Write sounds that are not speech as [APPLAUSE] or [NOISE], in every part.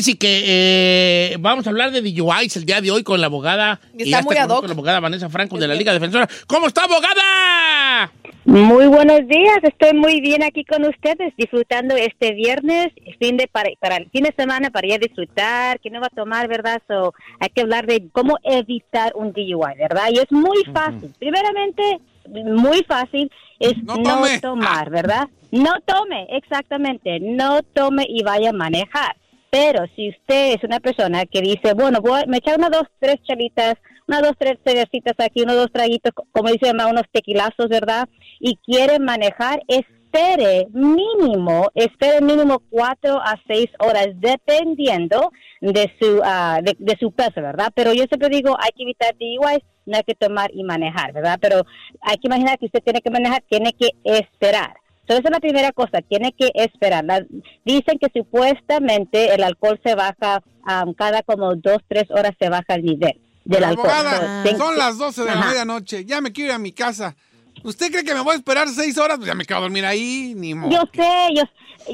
Fíjese que eh, vamos a hablar de DUIs el día de hoy con la abogada. Y que ya está muy con ad hoc. nosotros, La abogada Vanessa Franco de la Liga Defensora. ¿Cómo está, abogada? Muy buenos días, estoy muy bien aquí con ustedes, disfrutando este viernes, fin de para, para el fin de semana para ir a disfrutar, que no va a tomar, ¿verdad? So, hay que hablar de cómo evitar un DUI, ¿verdad? Y es muy fácil. Primeramente, muy fácil es No tomar, ¿verdad? No tome, exactamente, no tome y vaya a manejar. Pero si usted es una persona que dice, bueno, voy me echar unas dos, tres chalitas, unas dos, tres cervecitas aquí, unos dos traguitos, como dice mamá, unos tequilazos, ¿verdad? Y quiere manejar, espere mínimo, espere mínimo cuatro a seis horas, dependiendo de su, de, de su peso, ¿verdad? Pero yo siempre digo, hay que evitar DUIs, no hay que tomar y manejar, ¿verdad? Pero hay que imaginar que usted tiene que manejar, tiene que esperar. Entonces, es la primera cosa, tiene que esperar. La- dicen que supuestamente el alcohol se baja um, cada como dos, tres horas se baja el nivel del alcohol. Abogada, So, son las 12 de la Ajá. medianoche. Ya me quiero ir a mi casa. ¿Usted cree que me voy a esperar seis horas? Pues ya me quedo a dormir ahí, ni modo. Yo sé, yo,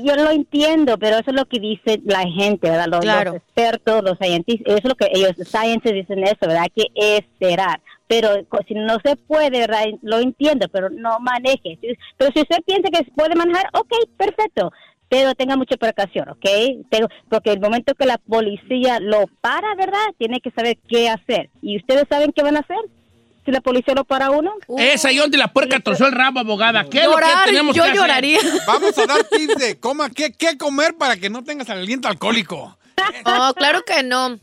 yo lo entiendo, pero eso es lo que dice la gente, ¿verdad? Los, Claro. los expertos, los científicos, eso es lo que ellos, science dicen eso, ¿verdad? Hay que esperar. Pero co- si no se puede, ¿verdad? Lo entiendo, pero no maneje. Pero si usted piensa que puede manejar, ok, perfecto. Pero tenga mucha precaución, ¿ok? Pero- porque el momento que la policía lo para, ¿verdad? Tiene que saber qué hacer. ¿Y ustedes saben qué van a hacer? Si la policía lo para uno. Esa y donde la puerca trozó el rabo, abogada. ¿Qué es lo Llorar, que tenemos yo que hacer? lloraría. Vamos a dar tips de coma, qué, qué comer para que no tengas aliento alcohólico. [LAUGHS] Oh, claro que no.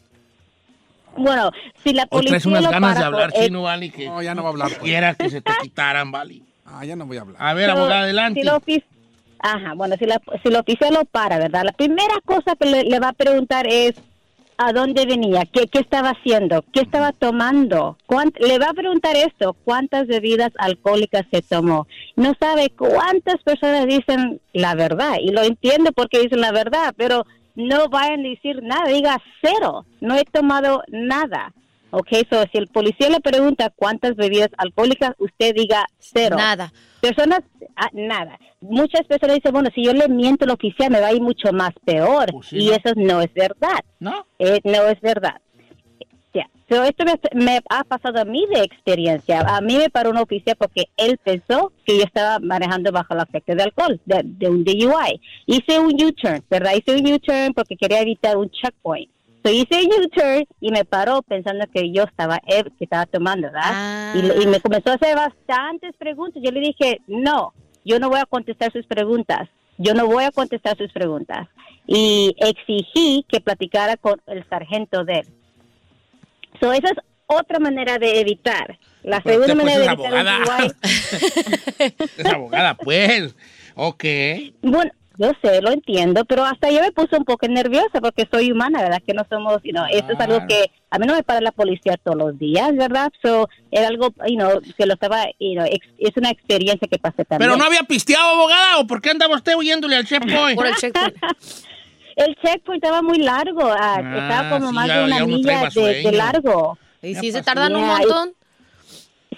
Bueno, si la policía traes unas lo ganas para de hablar por- eh, chino, Vali, que No, ya no va a hablar. pues. quiera que se te quitaran, Vali. Ah, ya no voy a hablar. A ver, So, abogada, adelante. Si ofici- Ajá, bueno, si la, si la oficial lo para, ¿verdad? La primera cosa que le, le va a preguntar es a dónde venía, qué, qué estaba haciendo, qué estaba tomando. Cuánt- le va a preguntar esto, cuántas bebidas alcohólicas se tomó. No sabe cuántas personas dicen la verdad, y lo entiendo porque dicen la verdad, pero no vayan a decir nada, diga cero, no he tomado nada. Ok, so si el policía le pregunta cuántas bebidas alcohólicas, usted diga cero. Nada. Personas, ah, nada. Muchas personas dicen, bueno, si yo le miento al oficial me va a ir mucho más peor. Pues sí, y ¿no? eso no es verdad. ¿No? Eh, no es verdad. Ya. So, esto me, me ha pasado a mí de experiencia. A mí me paró un oficial porque él pensó que yo estaba manejando bajo el efecto de alcohol, de, de un DUI. Hice un U-turn, ¿verdad? Hice un U-turn porque quería evitar un checkpoint. So, hice un U-turn y me paró pensando que yo estaba, que estaba tomando, ¿verdad? Ah. Y, y me comenzó a hacer bastantes preguntas. Yo le dije, no, yo no voy a contestar sus preguntas. Yo no voy a contestar sus preguntas. Y exigí que platicara con el sargento de él. So, esa es otra manera de evitar. La Pero segunda usted, pues, manera es de evitar abogada. Es [LAUGHS] abogada, pues. Ok. Bueno, yo sé, lo entiendo, pero hasta yo me puse un poco nerviosa porque soy humana, ¿verdad? Que no somos, you know, esto es algo que a mí no me para la policía todos los días, ¿verdad? So, era algo, you know, que lo estaba, you know, ex- es una experiencia que pasé también. ¿Pero no había pisteado, abogada? ¿O por qué andaba usted huyéndole al checkpoint? [LAUGHS] Por el checkpoint. El checkpoint estaba muy largo, ah, Ah, estaba como sí, más ya- de una milla de, largo. Y si se tardan un montón.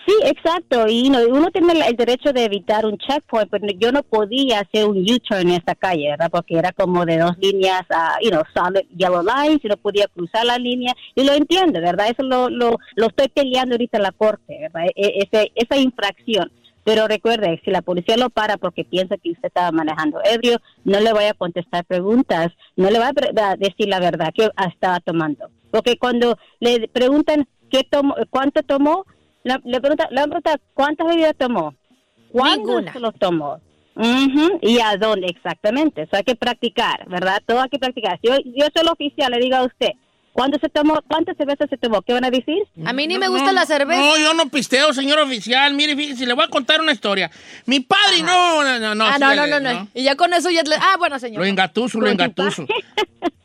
Sí, exacto. Y no, uno tiene el derecho de evitar un checkpoint, pero yo no podía hacer un U-turn en esta calle, ¿verdad? Porque era como de dos líneas, ah, you know, solid yellow lines, y no podía cruzar la línea. Y lo entiendo, ¿verdad? Eso lo, lo, lo estoy peleando ahorita en la corte, ¿verdad? E- ese- esa infracción. Pero recuerde, si la policía lo para porque piensa que usted estaba manejando ebrio, no le vaya a contestar preguntas, no le va a decir la verdad que estaba tomando. Porque cuando le preguntan qué tomó, cuánto tomó, la- le pregunta, le pregunta cuántas bebidas tomó, cuándo Ninguna. se los tomó. Ujú, y a dónde exactamente. Eso hay que practicar, ¿verdad? Todo hay que practicar. Si yo, yo soy el oficial, le digo a usted, ¿cuándo se tomó? ¿Cuántas cervezas se tomó? ¿Qué van a decir? A mí ni No, me gusta no, la cerveza. No, yo no pisteo, señor oficial. Mire, fíjese, le voy a contar una historia. Mi padre, no, no, no, no. ah, no, no, no, no. Y ya con eso ya le... Ah, bueno, señor. Lo engatuso, lo engatuso.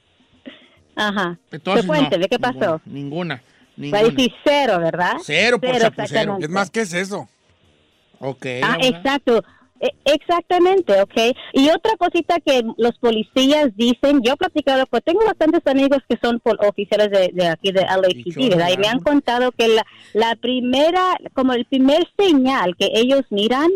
[LAUGHS] Ajá. Entonces, Pues cuénteme, ¿qué pasó? Ninguna, ninguna. Va a decir cero, ¿verdad? Cero por chapucero. exactamente. Es más, ¿qué es eso? Ok. Ah, exacto. E- Exactamente, ok. Y otra cosita que los policías dicen, yo he platicado, pues tengo bastantes amigos que son oficiales de, de aquí de LAPD, ¿verdad? Y me han contado que la, la primera, como el primer señal que ellos miran,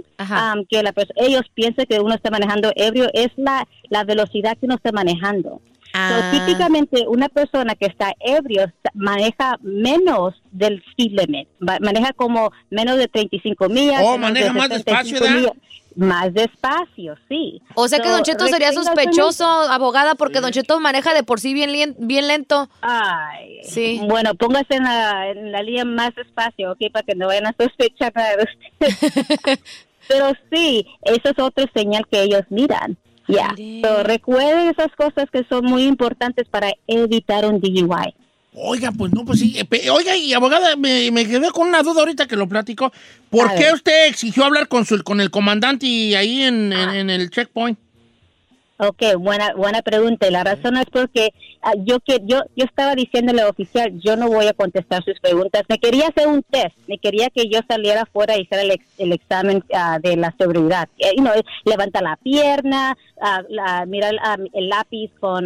que la ellos piensan que uno está manejando ebrio, es la, la velocidad que uno está manejando. So, Ah. típicamente una persona que está ebrio maneja menos del speed limit, maneja como menos de 35 millas. Oh, maneja de más 75 despacio, ¿verdad? Más despacio, sí. O sea que So, Don Cheto sería sospechoso, abogada, porque Don Cheto maneja de por sí bien, bien lento. Ay, Sí. Bueno, póngase en la, en la línea más despacio, ¿ok? Para que no vayan a sospechar nada de usted. [LAUGHS] Pero sí, eso es otra señal que ellos miran. Ya. So, recuerden esas cosas que son muy importantes para evitar un DUI. Oiga, pues no, pues sí. eh, Oiga, y abogada, me, me quedé con una duda ahorita que lo platico. ¿Por A qué ver. usted exigió hablar con, su, con el comandante y ahí en, Ah. en el checkpoint? Ok, buena buena pregunta. Y la razón es porque ah, yo que yo yo estaba diciéndole al oficial, yo no voy a contestar sus preguntas. Me quería hacer un test, me quería que yo saliera afuera y hiciera el, ex- el examen ah, de la seguridad. Eh, you know, levanta la pierna, la, mira el, lápiz con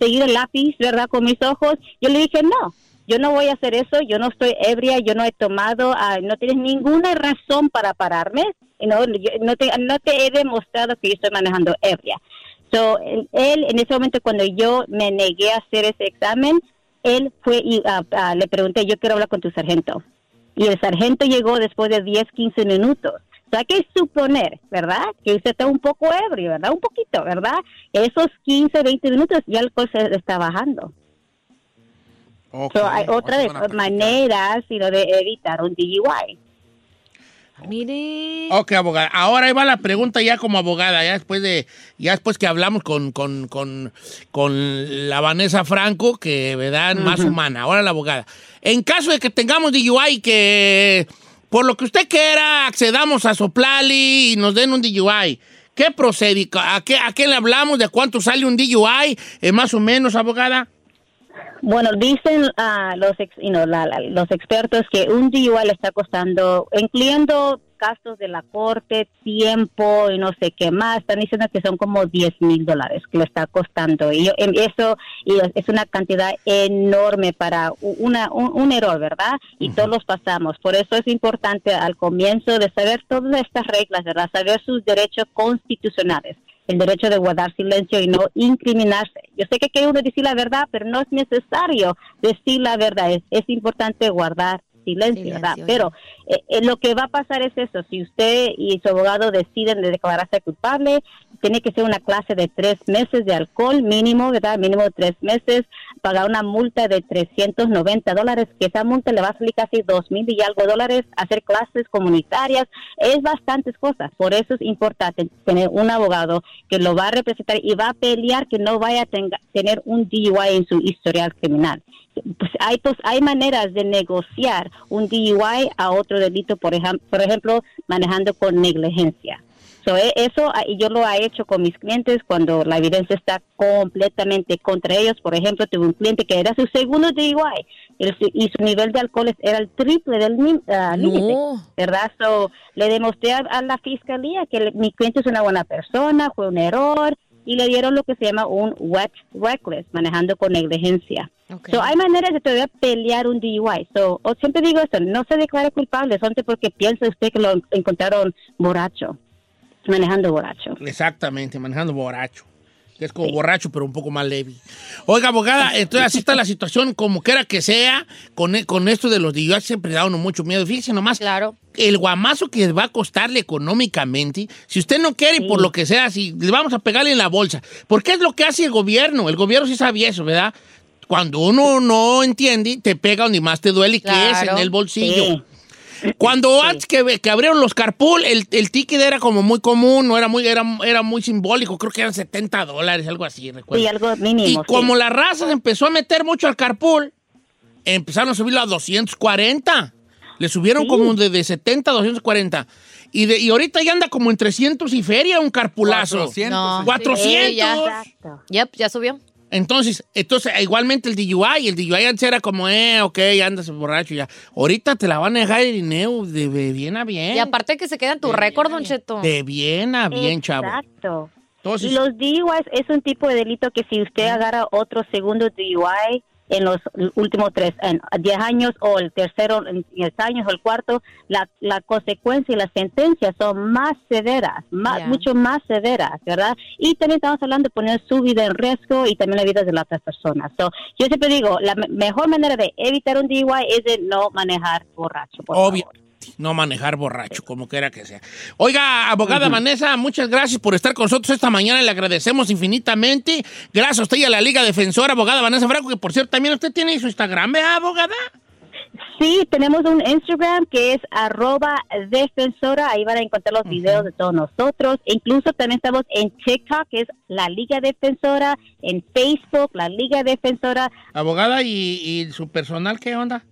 seguir el lápiz, ¿verdad? Con mis ojos. Yo le dije no. Yo no voy a hacer eso, yo no estoy ebria, yo no he tomado, ah, no tienes ninguna razón para pararme, you know, yo- no, te, he demostrado que yo estoy manejando ebria. So, él, en ese momento cuando yo me negué a hacer ese examen, él fue y ah, le pregunté, yo quiero hablar con tu sargento. Y el sargento llegó después de 10, 15 minutos. O sea, hay que suponer, ¿verdad? Que usted está un poco ebrio, ¿verdad? Un poquito, ¿verdad? Esos 15, 20 minutos ya el alcohol se está bajando. Ok. So, hay otra de maneras sino de evitar un DUI. Mire. Ok, abogada. Ahora ahí va la pregunta ya como abogada, ya después de, ya después que hablamos con, con, con, con la Vanessa Franco, que verdad más humana. Ahora la abogada. En caso de que tengamos DUI que por lo que usted quiera accedamos a Soplali y nos den un DUI. ¿Qué procede? ¿A qué, ¿A qué le hablamos? ¿De cuánto sale un DUI? Eh, más o menos, abogada. Bueno, dicen ah, los ex- you know, la- la- los expertos que un DUI le está costando, incluyendo gastos de la corte, tiempo y no sé qué más, están diciendo que son como 10 mil dólares que le está costando. Y yo- em, eso y es- una cantidad enorme para una, un, un error, ¿verdad? Y todos los pasamos. Por eso es importante al comienzo de saber todas estas reglas, ¿verdad? Saber sus derechos constitucionales el derecho de guardar silencio y no incriminarse. Yo sé que quiere uno decir la verdad, pero no es necesario decir la verdad. Es, es importante guardar silencio, Silencio, ¿verdad? ya. Pero eh, eh, lo que va a pasar es eso. Si usted y su abogado deciden de declararse culpable, tiene que ser una clase de tres meses de alcohol mínimo, ¿verdad? Mínimo de tres meses, pagar una multa de 390 dólares, que esa multa le va a salir casi dos mil y algo dólares, hacer clases comunitarias, es bastantes cosas. Por eso es importante tener un abogado que lo va a representar y va a pelear que no vaya a tenga- tener un DUI en su historial criminal. Pues hay, pues, hay maneras de negociar un DUI a otro delito, por, ejem- por ejemplo, manejando con negligencia. So, e- eso ah, yo lo he hecho con mis clientes cuando la evidencia está completamente contra ellos. Por ejemplo, tuve un cliente que era su segundo DUI el- y su nivel de alcohol era el triple del límite. No. ¿verdad? So, le demostré a, a la fiscalía que el- mi cliente es una buena persona, fue un error y le dieron lo que se llama un wet reckless, manejando con negligencia. Ok. So, hay maneras de todavía pelear un DUI. So, o siempre digo esto, no se declare culpable, solamente porque piensa usted que lo encontraron borracho, manejando borracho. Exactamente, manejando borracho. Que es como borracho, pero un poco más leve. Oiga, abogada, entonces así está la situación, como quiera que sea, con, e- con esto de los DUI siempre da uno mucho miedo. Fíjese nomás, Claro. el guamazo que va a costarle económicamente, si usted no quiere, por lo que sea, si le vamos a pegarle en la bolsa. Porque es lo que hace el gobierno. El gobierno sí sabía eso, ¿verdad? Cuando uno no entiende, te pega donde más te duele, que es en Claro. el bolsillo. Sí. Cuando antes que, que abrieron los carpool, el, el ticket era como muy común, no era muy, era, era muy simbólico, creo que eran 70 dólares, algo así, recuerdo. Sí, algo mínimo. y sí. como la raza se empezó a meter mucho al carpool, empezaron a subirlo a 240. Le subieron Sí. como de, de 70 a 240. Y, de, y ahorita ya anda como en 300 y feria un carpulazo. 400. No. 400. Sí, ya. Exacto. Yep, ya subió. Entonces, entonces, igualmente el DUI, el DUI antes era como, eh, ok, andas borracho ya. Ahorita te la van a dejar el dinero de, de bien a bien. Y aparte que se queda en tu récord, Don Cheto. De bien a bien, chavo. Exacto. Entonces, los DUIs es un tipo de delito que si usted agarra otro segundo DUI en los últimos tres, en 10 años o el tercero en 10 años o el cuarto, la, la consecuencia y las sentencias son más severas, más, mucho más severas, ¿verdad? Y también estamos hablando de poner su vida en riesgo y también la vida de las otras personas. So, yo siempre digo, la me- mejor manera de evitar un DUI es de no manejar borracho. por obvio. favor. No manejar borracho, como quiera que sea. Oiga, abogada Vanessa, muchas gracias por estar con nosotros esta mañana. Le agradecemos infinitamente. Gracias a usted y a la Liga Defensora, abogada Vanessa Franco, que por cierto también usted tiene su Instagram, ¿verdad, abogada? Sí, tenemos un Instagram que es arroba defensora. Ahí van a encontrar los videos de todos nosotros. Incluso también estamos en TikTok, que es la Liga Defensora. En Facebook, la Liga Defensora. Abogada, ¿y, y su personal qué onda?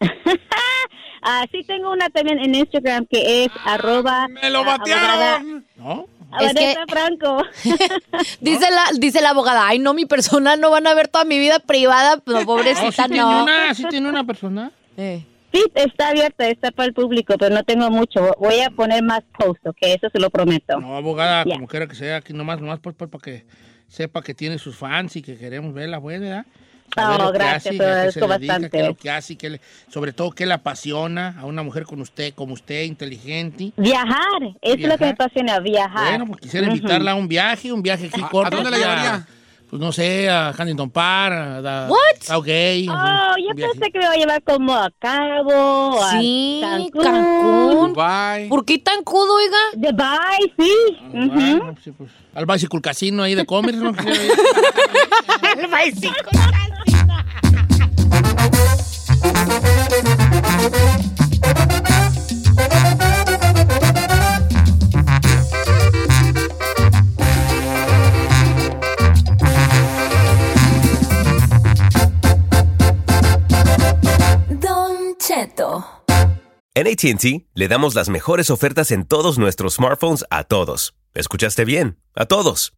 [LAUGHS] [LAUGHS] Ah, sí, tengo una también en Instagram que es arroba. ¡Me lo ah, abogada batearon! ¿No? Es Vanessa que- Franco. [LAUGHS] Dice la, dice la abogada, ay no, mi persona no van a ver toda mi vida privada, pero No, sí pobrecita tiene no. una, sí tiene una personal. Eh. sí, está abierta, está para el público, pero no tengo mucho. Voy a poner más posts, ok, eso se lo prometo. No, abogada, como quiera que sea, aquí nomás, nomás pues, pues, para que sepa que tiene sus fans y que queremos verla, buena, ¿verdad? Saber Oh, gracias, hace, te a dedica, bastante. qué es lo que hace, qué le- sobre todo qué le apasiona a una mujer con usted, como usted, inteligente. Viajar, eso es lo que me apasiona, viajar. Bueno, pues quisiera invitarla a un viaje, un viaje aquí ¿A- corto. a dónde la llevaría? Pues no sé, a Huntington Park, a, a What? Southgate, Oh, un yo pensé que me iba a llevar como a Cabo, a Sí, Cancún. Cancún. Bye. ¿Por qué tan cudo, oiga? Dubai, sí. Ah, sí, pues, al Bicycle Casino ahí de Commerce, ¿no? [LAUGHS] Don Cheto. [LAUGHS] En ATT le damos las mejores ofertas en todos nuestros smartphones a todos. ¿Escuchaste bien? A todos.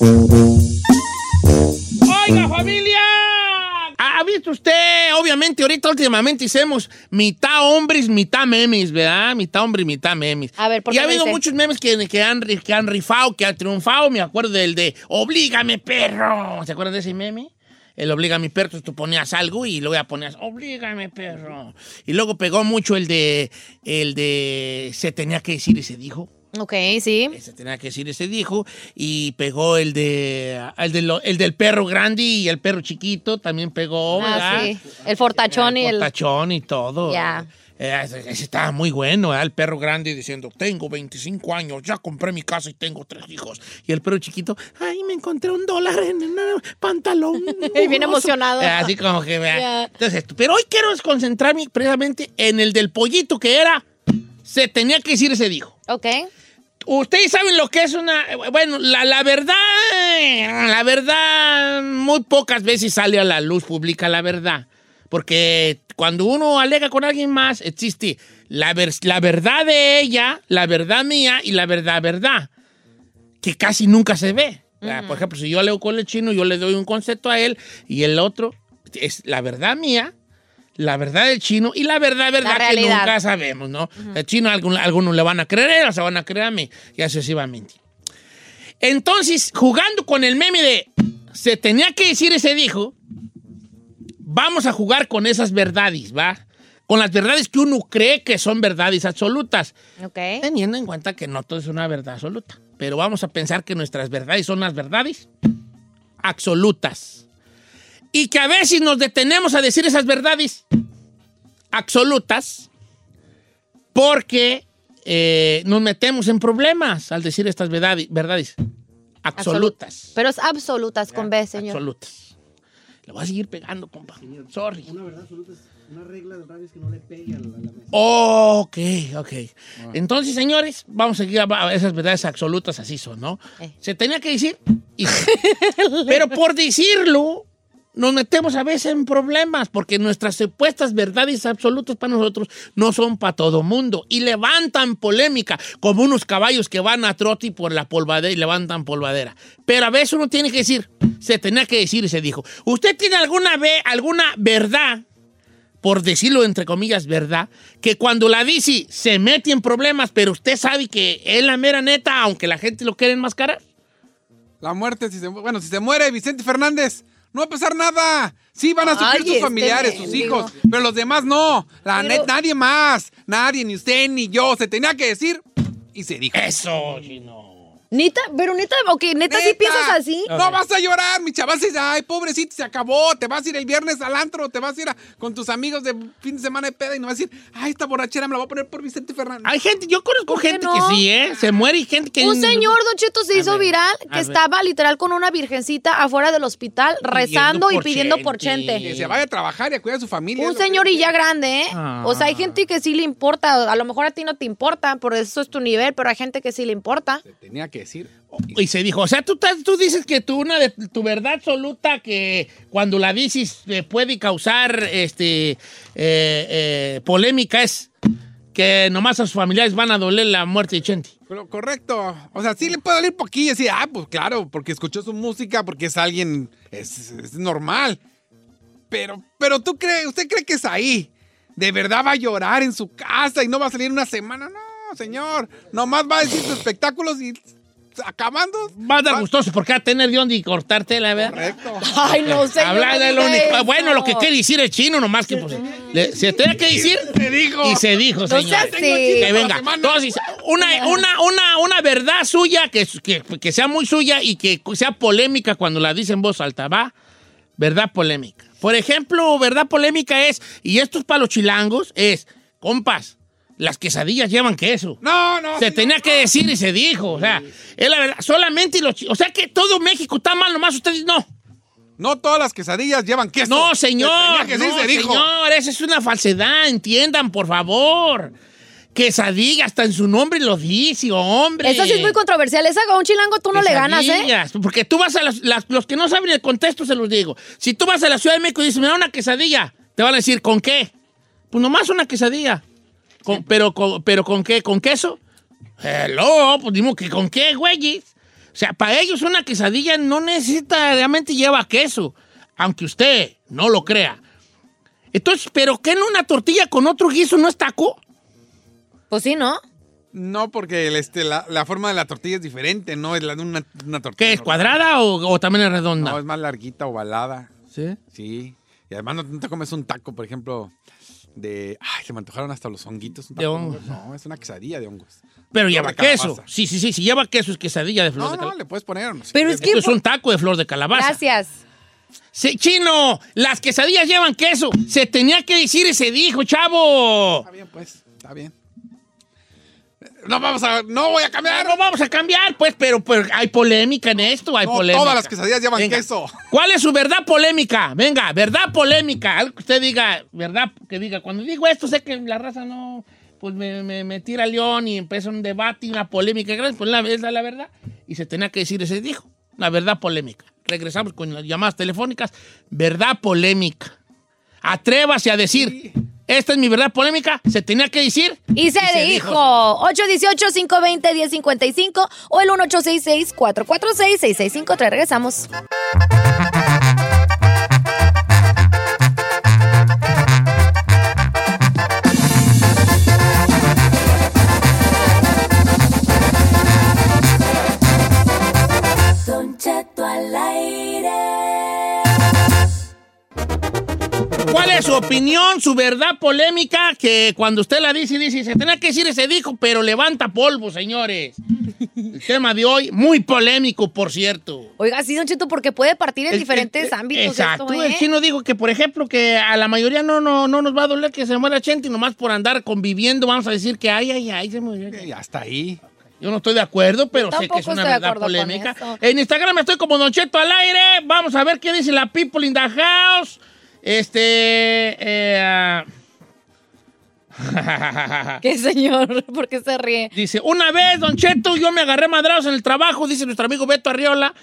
¡Oiga, familia! ¿Ha visto usted? Obviamente, ahorita últimamente hicimos mitad hombres, mitad memes, ¿verdad? Mitad hombre y mitad memes. A ver, ¿por Y qué ha habido muchos memes que, que, han, que han rifado, que han triunfado. Me acuerdo del de Oblígame, perro. ¿Se acuerdan de ese meme? El Oblígame, perro, entonces tú ponías algo y luego ya ponías Oblígame, perro. Y luego pegó mucho el de, el de Se tenía que decir y se dijo. Ok, sí. Se tenía que decir y se dijo. Y pegó el de el, de lo- el del perro grande y el perro chiquito también pegó, ¿verdad? Ah, sí. El fortachón y el... Tachón y todo. Ya. Eh, ese ese estaba muy bueno, ¿verdad? el perro grande diciendo, tengo 25 años, ya compré mi casa y tengo tres hijos. Y el perro chiquito, ay, me encontré un dólar en el pantalón. [LAUGHS] Y bien emocionado. Eh, Así como que, vea. Ya. Entonces, esto. pero hoy quiero concentrarme precisamente en el del pollito que era, se tenía que decir, se dijo. Ok. Ustedes saben lo que es una... Bueno, la, la verdad, la verdad, muy pocas veces sale a la luz pública la verdad. Porque cuando uno alega con alguien más, existe la, ver- la verdad de ella, la verdad mía y la verdad verdad, que casi nunca se ve. Sea, Por ejemplo, si yo alego con el chino, yo le doy un concepto a él y el otro es la verdad mía, la verdad del chino y la verdad verdad que nunca sabemos, ¿no? El chino, algún- algunos le van a creer, otros se van a creer a mí, y así sucesivamente. Entonces, jugando con el meme de se tenía que decir ese dijo, vamos a jugar con esas verdades, ¿va? Con las verdades que uno cree que son verdades absolutas, Ok. teniendo en cuenta que no todo es una verdad absoluta. Pero vamos a pensar que nuestras verdades son las verdades absolutas. Y que a veces nos detenemos a decir esas verdades absolutas porque eh, nos metemos en problemas al decir estas verdades, verdades absolutas. Pero es absolutas con B, señor. Absolutas. Le voy a seguir pegando, compa. Sorry. Ok, ok. Entonces, señores, vamos a seguir a a esas verdades absolutas, así son, ¿no? Eh. Se tenía que decir. y- [LAUGHS] Pero por decirlo, nos metemos a veces en problemas, porque nuestras supuestas verdades absolutas para nosotros no son para todo mundo. Y levantan polémica, como unos caballos que van a trote por la polvadera y levantan polvadera. Pero a veces uno tiene que decir, se tenía que decir y se dijo. ¿Usted tiene alguna, ve, alguna verdad por decirlo entre comillas, verdad, que cuando la dice se mete en problemas, pero usted sabe que es la mera neta, aunque la gente lo quiere enmascarar. La muerte, si se, bueno, si se muere Vicente Fernández, no va a pasar nada. Sí, van a sufrir sus este familiares, sus hijos, pero los demás no. La Pero- net, nadie más. Nadie, ni usted, ni yo. Se tenía que decir y se dijo. Eso, chino. Neta, pero neta, ok, neta, sí Neta. piensas así. No vas a llorar, mi chaval. Vas a- Ay, pobrecito, se acabó. Te vas a ir el viernes al antro, te vas a ir a- con tus amigos de fin de semana de peda y no vas a decir, ay, esta borrachera me la voy a poner por Vicente Fernández. Hay gente, yo conozco ¿Por qué gente no? que sí, ¿eh? Se muere y gente que... Un señor, Don Cheto, se A hizo ver, viral que ver. estaba literal con una virgencita afuera del hospital rezando y pidiendo por Chente. Que se vaya a trabajar y a cuidar a su familia. Un señor y ya grande, ¿eh? Ah. O sea, hay gente que sí le importa. A lo mejor a ti no te importa, por eso es tu nivel, pero hay gente que sí le importa. Se tenía que decir. Y se dijo, o sea, tú, tú dices que tú una de tu verdad absoluta que cuando la dices eh, puede causar este eh, eh, polémica es que nomás a sus familiares van a doler la muerte de Chente. Pero correcto. O sea, sí le puede doler poquillo y decir, ah, pues claro, porque escuchó su música, porque es alguien, es, es normal. Pero, pero tú crees, usted cree que es ahí. De verdad va a llorar en su casa y no va a salir una semana. No, señor. Nomás va a decir sus espectáculos y acabando. Va a dar gustoso porque va a tener de dónde y cortarte la verdad. Correcto. Ay, no sé. Habla de lo único- Bueno, lo que quiere decir el chino, nomás que pues, le- se tenía que decir [LAUGHS] Se dijo. y se dijo, No señor. así. Que venga. Entonces, una, una, una, una verdad suya, que, que, que sea muy suya y que sea polémica cuando la dice en voz alta, ¿va? Verdad polémica. Por ejemplo, verdad polémica es, y esto es para los chilangos, es, compas, las quesadillas llevan queso. No, no. Se sí, tenía no, que decir y se dijo. O sea, es la verdad. Solamente los O sea que todo México está mal, nomás ustedes no. No todas las quesadillas llevan queso. No, Se señor. tenía que decir, no, se dijo. señor, esa es una falsedad. Entiendan, por favor. Quesadilla, hasta en su nombre lo dice, hombre. Esa sí es muy controversial. Esa a un chilango tú no le ganas, ¿eh? Quesadillas, Porque tú vas a las, las- los que no saben el contexto, se los digo. Si tú vas a la Ciudad de México y dices, me da una quesadilla, te van a decir, ¿con qué? Pues nomás una quesadilla. Con- pero, con, ¿Pero con qué? ¿Con queso? Hello, pues dimos que con qué, güeyes. O sea, para ellos una quesadilla no necesariamente lleva queso, aunque usted no lo crea. Entonces, ¿pero qué en una tortilla con otro guiso no es taco? Pues sí, ¿no? No, porque el, este, la, la forma de la tortilla es diferente, no es la de una, una tortilla. ¿Qué es, normal. cuadrada o, o también es redonda? No, es más larguita, ovalada. ¿Sí? Sí. Y además no, no te comes un taco, por ejemplo, de... Ay, se me antojaron hasta los honguitos. un De hongos. No, es una quesadilla de hongos. Pero lleva de calabaza. queso. Sí, sí, sí. Si lleva queso es quesadilla de flor No, de no, calabaza. le puedes poner. no sé. Pero es que... Esto es un taco de flor de calabaza. Gracias. Se- chino, las quesadillas llevan queso. Se tenía que decir y se dijo, chavo. Está bien, pues. Está bien. No vamos a. No voy a cambiar. No vamos a cambiar, pues, pero, pero hay polémica en esto, hay No, polémica. todas las quesadillas llevan Venga. queso. ¿Cuál es su verdad polémica? Venga, verdad polémica. Algo que usted diga, verdad, que diga. Cuando digo esto, sé que la raza no, pues me, me, me tira león y empieza un debate y una polémica grande. Pues la, es la verdad. Y se tenía que decir, ese dijo. La verdad polémica. Regresamos con las llamadas telefónicas. Verdad polémica. Atrévase a decir, esta es mi verdad polémica. Se tenía que decir. Y se, dijo, 818-520-1055 o el 1866-446-6653. Regresamos. ¿Cuál es su opinión, su verdad polémica? Que cuando usted la dice, dice, se tenía que decir ese dijo, pero levanta polvo, señores. El tema de hoy, muy polémico, por cierto. Oiga, sí, Don Cheto, porque puede partir en El- diferentes el- ámbitos Exacto. esto, ¿eh? El chino dijo que, por ejemplo, que a la mayoría no, no, no nos va a doler que se muera gente y nomás por andar conviviendo vamos a decir que ay, ay, ay, se murió. Y hasta ahí. Yo no estoy de acuerdo, pero sé que es una verdad polémica. En Instagram estoy como Don Cheto al aire. Vamos a ver qué dice la people in the house. Este. eh, ah. ¿Qué señor? [LAUGHS] ¿Por qué se ríe? Dice, una vez, Don Cheto, yo me agarré madrados en el trabajo, dice nuestro amigo Beto Arriola,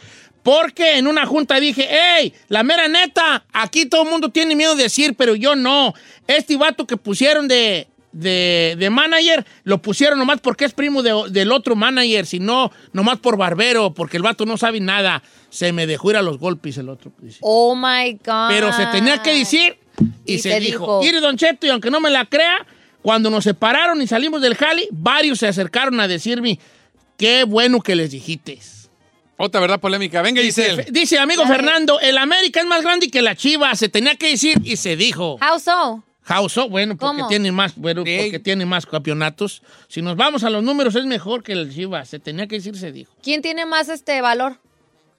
porque en una junta dije, hey, la mera neta, aquí todo el mundo tiene miedo de decir, pero yo no. Este vato que pusieron de, de, de manager, lo pusieron nomás porque es primo de- del otro manager, sino nomás por barbero, porque el vato no sabe nada. Se me dejó ir a los golpes el otro. dice. Oh my God. Pero se tenía que decir y, Y se dijo. Mire, Don Cheto, y aunque no me la crea, cuando nos separaron y salimos del jali, varios se acercaron a decirme, qué bueno que les dijiste. Otra verdad polémica. Venga, Giselle. Dice, dice amigo Fernando, el América es más grande que la Chiva, se tenía que decir y se dijo. How so? How so? Bueno, porque ¿Cómo? tiene más, bueno, Sí. porque tiene más campeonatos. Si nos vamos a los números es mejor que el Chiva, se tenía que decir, se dijo. ¿Quién tiene más este valor?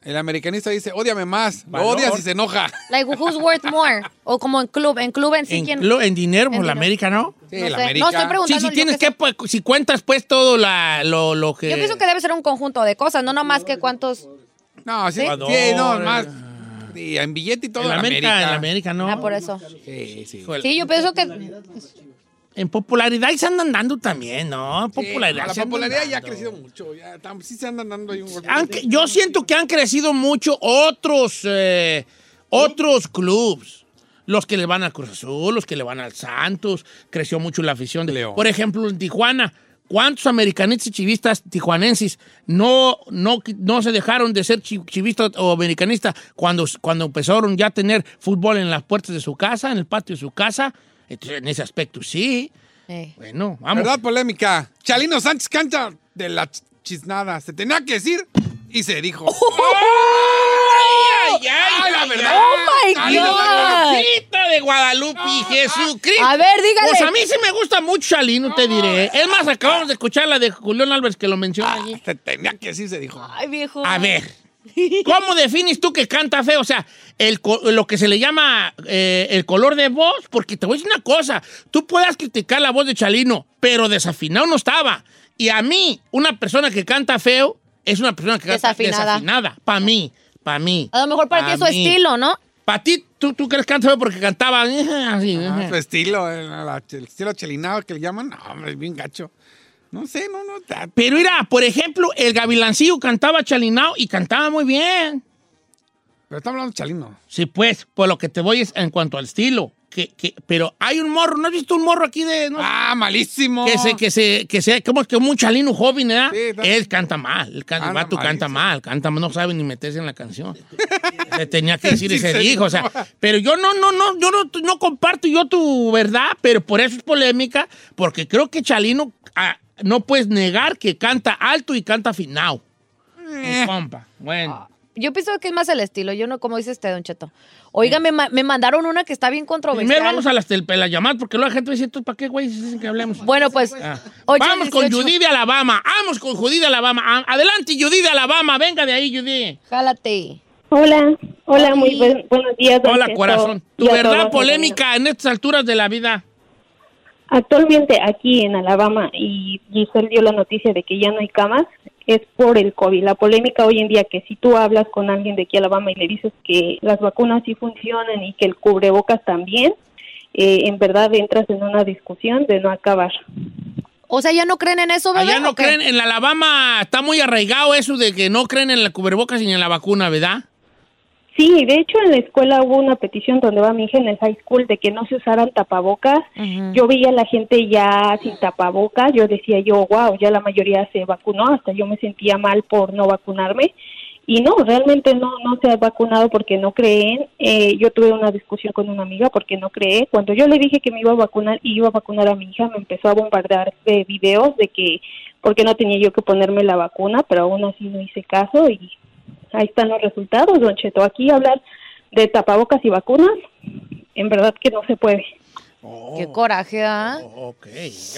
El americanista dice, ódiame más. Lo odias y se enoja. Like, who's worth more? O como en club, en club en sí, En, ¿quién? en dinero, por En la dinero. América, ¿no? Sí, no, el sé. América. no estoy Sí, preguntando. si tienes que, pues, si cuentas pues todo la, lo, lo que... Yo pienso que debe ser un conjunto de cosas, no nomás que cuántos... No, sí, ¿Sí? sí, no, más. Sí, en billete y todo. En el América, América. en América, no. Ah, por eso. Sí, sí. Sí, yo pienso que... En popularidad y se andan dando también, ¿no? Sí, Popularidad. la se andan popularidad ya ha crecido mucho. Ya, sí se andan dando ahí un golpe. Han- yo siento que han crecido mucho otros, eh, otros clubs. Los que le van al Cruz Azul, los que le van al Santos. Creció mucho la afición de León. Por ejemplo, en Tijuana. ¿Cuántos americanistas y chivistas tijuanenses no, no, no se dejaron de ser chi- chivistas o americanistas cuando, cuando empezaron ya a tener fútbol en las puertas de su casa, en el patio de su casa? Entonces, en ese aspecto, sí. Eh. Bueno, vamos. Verdad polémica. Chalino Sánchez canta de la ch- chisnada. Se tenía que decir y se dijo. [LAUGHS] ¡Ay, ay, ay! la ay, verdad. ay. ¡Oh, my God! De Guadalupe, Jesucristo. A ver, dígale. Pues a mí sí me gusta mucho Chalino, te diré. Es más, acabamos de escuchar la de Julián Álvarez que lo menciona allí. Se tenía que decir, se dijo. Ay, viejo. A ver, [LAUGHS] ¿cómo defines tú que canta feo? O sea, el, lo que se le llama eh, el color de voz, porque te voy a decir una cosa, tú puedas criticar la voz de Chalino, pero desafinado no estaba. Y a mí, una persona que canta feo es una persona que canta Desafinada. desafinada. Para mí, para mí. A lo mejor para ti es su mí. estilo, ¿no? Para ti, ¿tú, tú crees que canta porque cantaba [LAUGHS] así. Ah, su estilo, el, la- el estilo chelinado que le llaman. No, hombre, es bien gacho. No sé, no, no. Pero mira, por ejemplo, el Gavilancillo cantaba chalinao y cantaba muy bien. Pero estamos hablando de chalino. Sí, pues, por lo que te voy es en cuanto al estilo. Que, que, pero hay un morro, ¿no has visto un morro aquí de... no? Ah, malísimo. Que se, que se, que se, como que un chalino joven, ¿verdad? Sí, Él canta mal, el, vato canta mal, canta no sabe ni meterse en la canción. [LAUGHS] Le tenía que decir Sí, ese se dijo, o sea, pero yo no, no, no, yo no, no comparto yo tu verdad, pero por eso es polémica, porque creo que Chalino ah, no puedes negar que canta alto y canta afinado. Eh. Compa, bueno. Yo pienso que es más el estilo, yo no, como dice usted, Don Cheto. Oiga, me, me mandaron una que está bien controversial. Primero vamos a las, las llamadas, porque luego la gente dice, "¿Entonces, ¿para qué, güey? Si dicen que hablemos. Bueno, pues. Ah. Vamos con 18. Judy de Alabama. Vamos con Judy de Alabama. Ah, Adelante, Judy de Alabama. Venga de ahí, Judy. Jálate. Hola, hola, muy buen- buenos días. don Hola, Cheto, corazón. Tu verdad todos, polémica en estas alturas de la vida. Actualmente aquí en Alabama y Giselle dio la noticia de que ya no hay camas, es por el COVID. La polémica hoy en día que si tú hablas con alguien de aquí a Alabama y le dices que las vacunas sí funcionan y que el cubrebocas también, eh, en verdad entras en una discusión de no acabar. O sea, ¿ya no creen en eso, bebé? Allá no o qué? creen, en la Alabama está muy arraigado eso de que no creen en la cubrebocas ni en la vacuna, ¿verdad? Sí, de hecho en la escuela hubo una petición donde va mi hija en el high school de que no se usaran tapabocas. Yo veía a la gente ya sin tapabocas, yo decía yo, wow, ya la mayoría se vacunó, hasta yo me sentía mal por no vacunarme. Y no, realmente no, no se ha vacunado porque no creen. Eh, yo tuve una discusión con una amiga porque no cree. Cuando yo le dije que me iba a vacunar y iba a vacunar a mi hija, me empezó a bombardear de videos de que porque no tenía yo que ponerme la vacuna, pero aún así no hice caso y ahí están los resultados, don Cheto. Aquí hablar de tapabocas y vacunas, en verdad que no se puede. Qué coraje, ¿ah? Ok.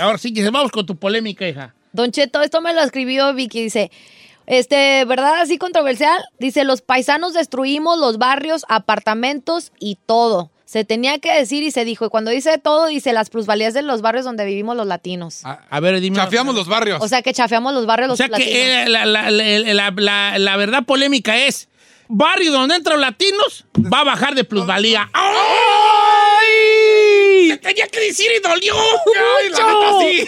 Ahora sí, que vamos con tu polémica, hija. Don Cheto, esto me lo escribió Vicky, dice, este, ¿verdad? Así controversial. Dice, los paisanos destruimos los barrios, apartamentos y todo. Se tenía que decir y se dijo. Y cuando dice todo, dice las plusvalías de los barrios donde vivimos los latinos. A ver, dime. Chafiamos los barrios. O sea, que chafeamos los barrios O los sea latinos. que eh, la, la- la- la- la- la verdad polémica es, barrio donde entran latinos va a bajar de plusvalía. Se tenía que decir y dolió. Ay, la neta, sí.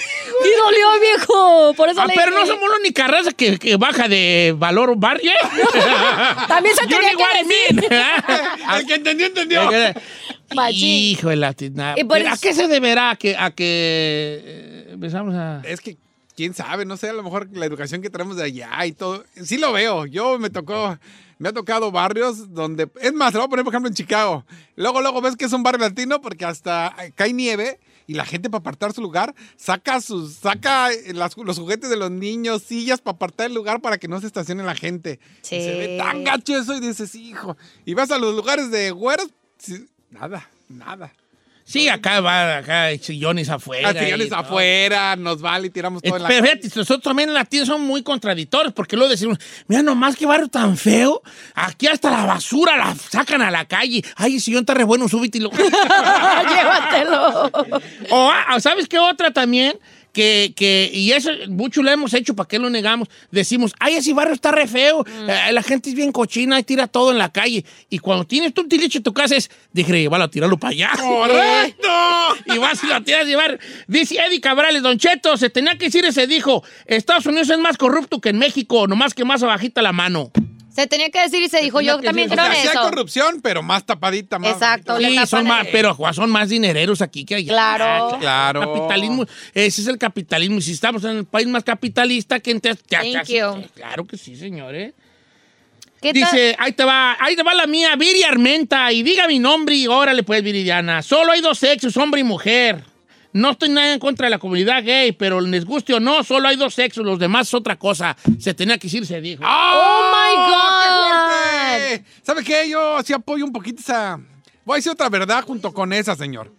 Sí dolió, viejo. Por eso Ah, le pero no somos la única raza que, que baja de valor barrio. [LAUGHS] También se You tenía que decir. [LAUGHS] El que entendió, entendió. Hijo de la tina- Y por ¿A qué se deberá que, a que eh, empezamos a... Es que, quién sabe, no sé, a lo mejor la educación que traemos de allá y todo. Sí lo veo. Yo me tocó, me ha tocado barrios donde, es más, lo voy a poner por ejemplo en Chicago. Luego, luego ves que es un barrio latino porque hasta cae nieve y la gente para apartar su lugar saca sus, saca las- los juguetes de los niños, sillas para apartar el lugar para que no se estacione la gente. Sí. Y se ve tan gacho eso y dices, hijo. Y vas a los lugares de güeros, nada, nada. Sí, acá va, acá hay sillones afuera. Ah, sillones todo. afuera, nos vale y tiramos todo en la Pero fíjate, nosotros también en latinos somos muy contradictorios porque luego decimos, mira nomás qué barrio tan feo, aquí hasta la basura la sacan a la calle. Ay, el sillón está re bueno, súbete y lo... [LAUGHS] Llévatelo. o, ah, ¿sabes qué otra también? Que, que, y eso mucho lo hemos hecho, ¿para qué lo negamos? Decimos, ay, ese barrio está re feo, eh, la gente es bien cochina y tira todo en la calle. Y cuando tienes tu tilicho en tu casa es, dije, llévalo a tirarlo para allá. [LAUGHS] ¡Correcto! y vas y lo tiras a llevar. Dice Eddie Cabrales, Don Cheto, se tenía que decir ese dijo, Estados Unidos es más corrupto que en México, nomás que más abajita la mano. Se tenía que decir y se dijo, yo también creo en sea, sí hay eso. corrupción, pero más tapadita, más. Exacto. Sí, son más, pero son más dinereros aquí que allá. Claro. Claro. Capitalismo, ese es el capitalismo. Y si estamos en el país más capitalista, que you. Claro que sí, señores. ¿Qué tal? Dice, ahí te va, ahí te va la mía, Viri Armenta, y diga mi nombre y órale pues, Viridiana. Solo hay dos sexos, hombre y mujer. No estoy nada en contra de la comunidad gay, pero les guste o no, solo hay dos sexos, los demás es otra cosa. Se tenía que decir, se dijo. ¡Oh, my God! ¿Sabe qué? Yo sí apoyo un poquito esa. Voy a decir otra verdad junto con esa, señor.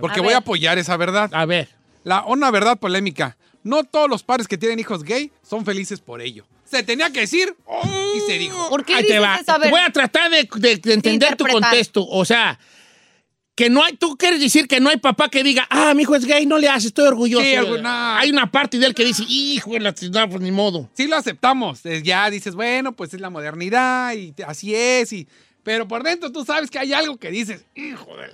Porque A voy a ver. apoyar esa verdad. A ver. La, una verdad polémica. No todos los padres que tienen hijos gay son felices por ello. Se tenía que decir y se dijo. ¿Por qué Ahí dices te va. eso? A ver. Voy a tratar de, de- de entender tu interpretar. contexto. O sea, que no hay, tú quieres decir que no hay papá que diga, ah, mi hijo es gay, no le haces, estoy orgulloso. Sí, algo- no. Hay una parte de él que dice, hijo de la no, pues ni modo. Sí lo aceptamos. Eh, Ya dices, bueno, pues es la modernidad y así es. Y, pero por dentro tú sabes que hay algo que dices, hijo de...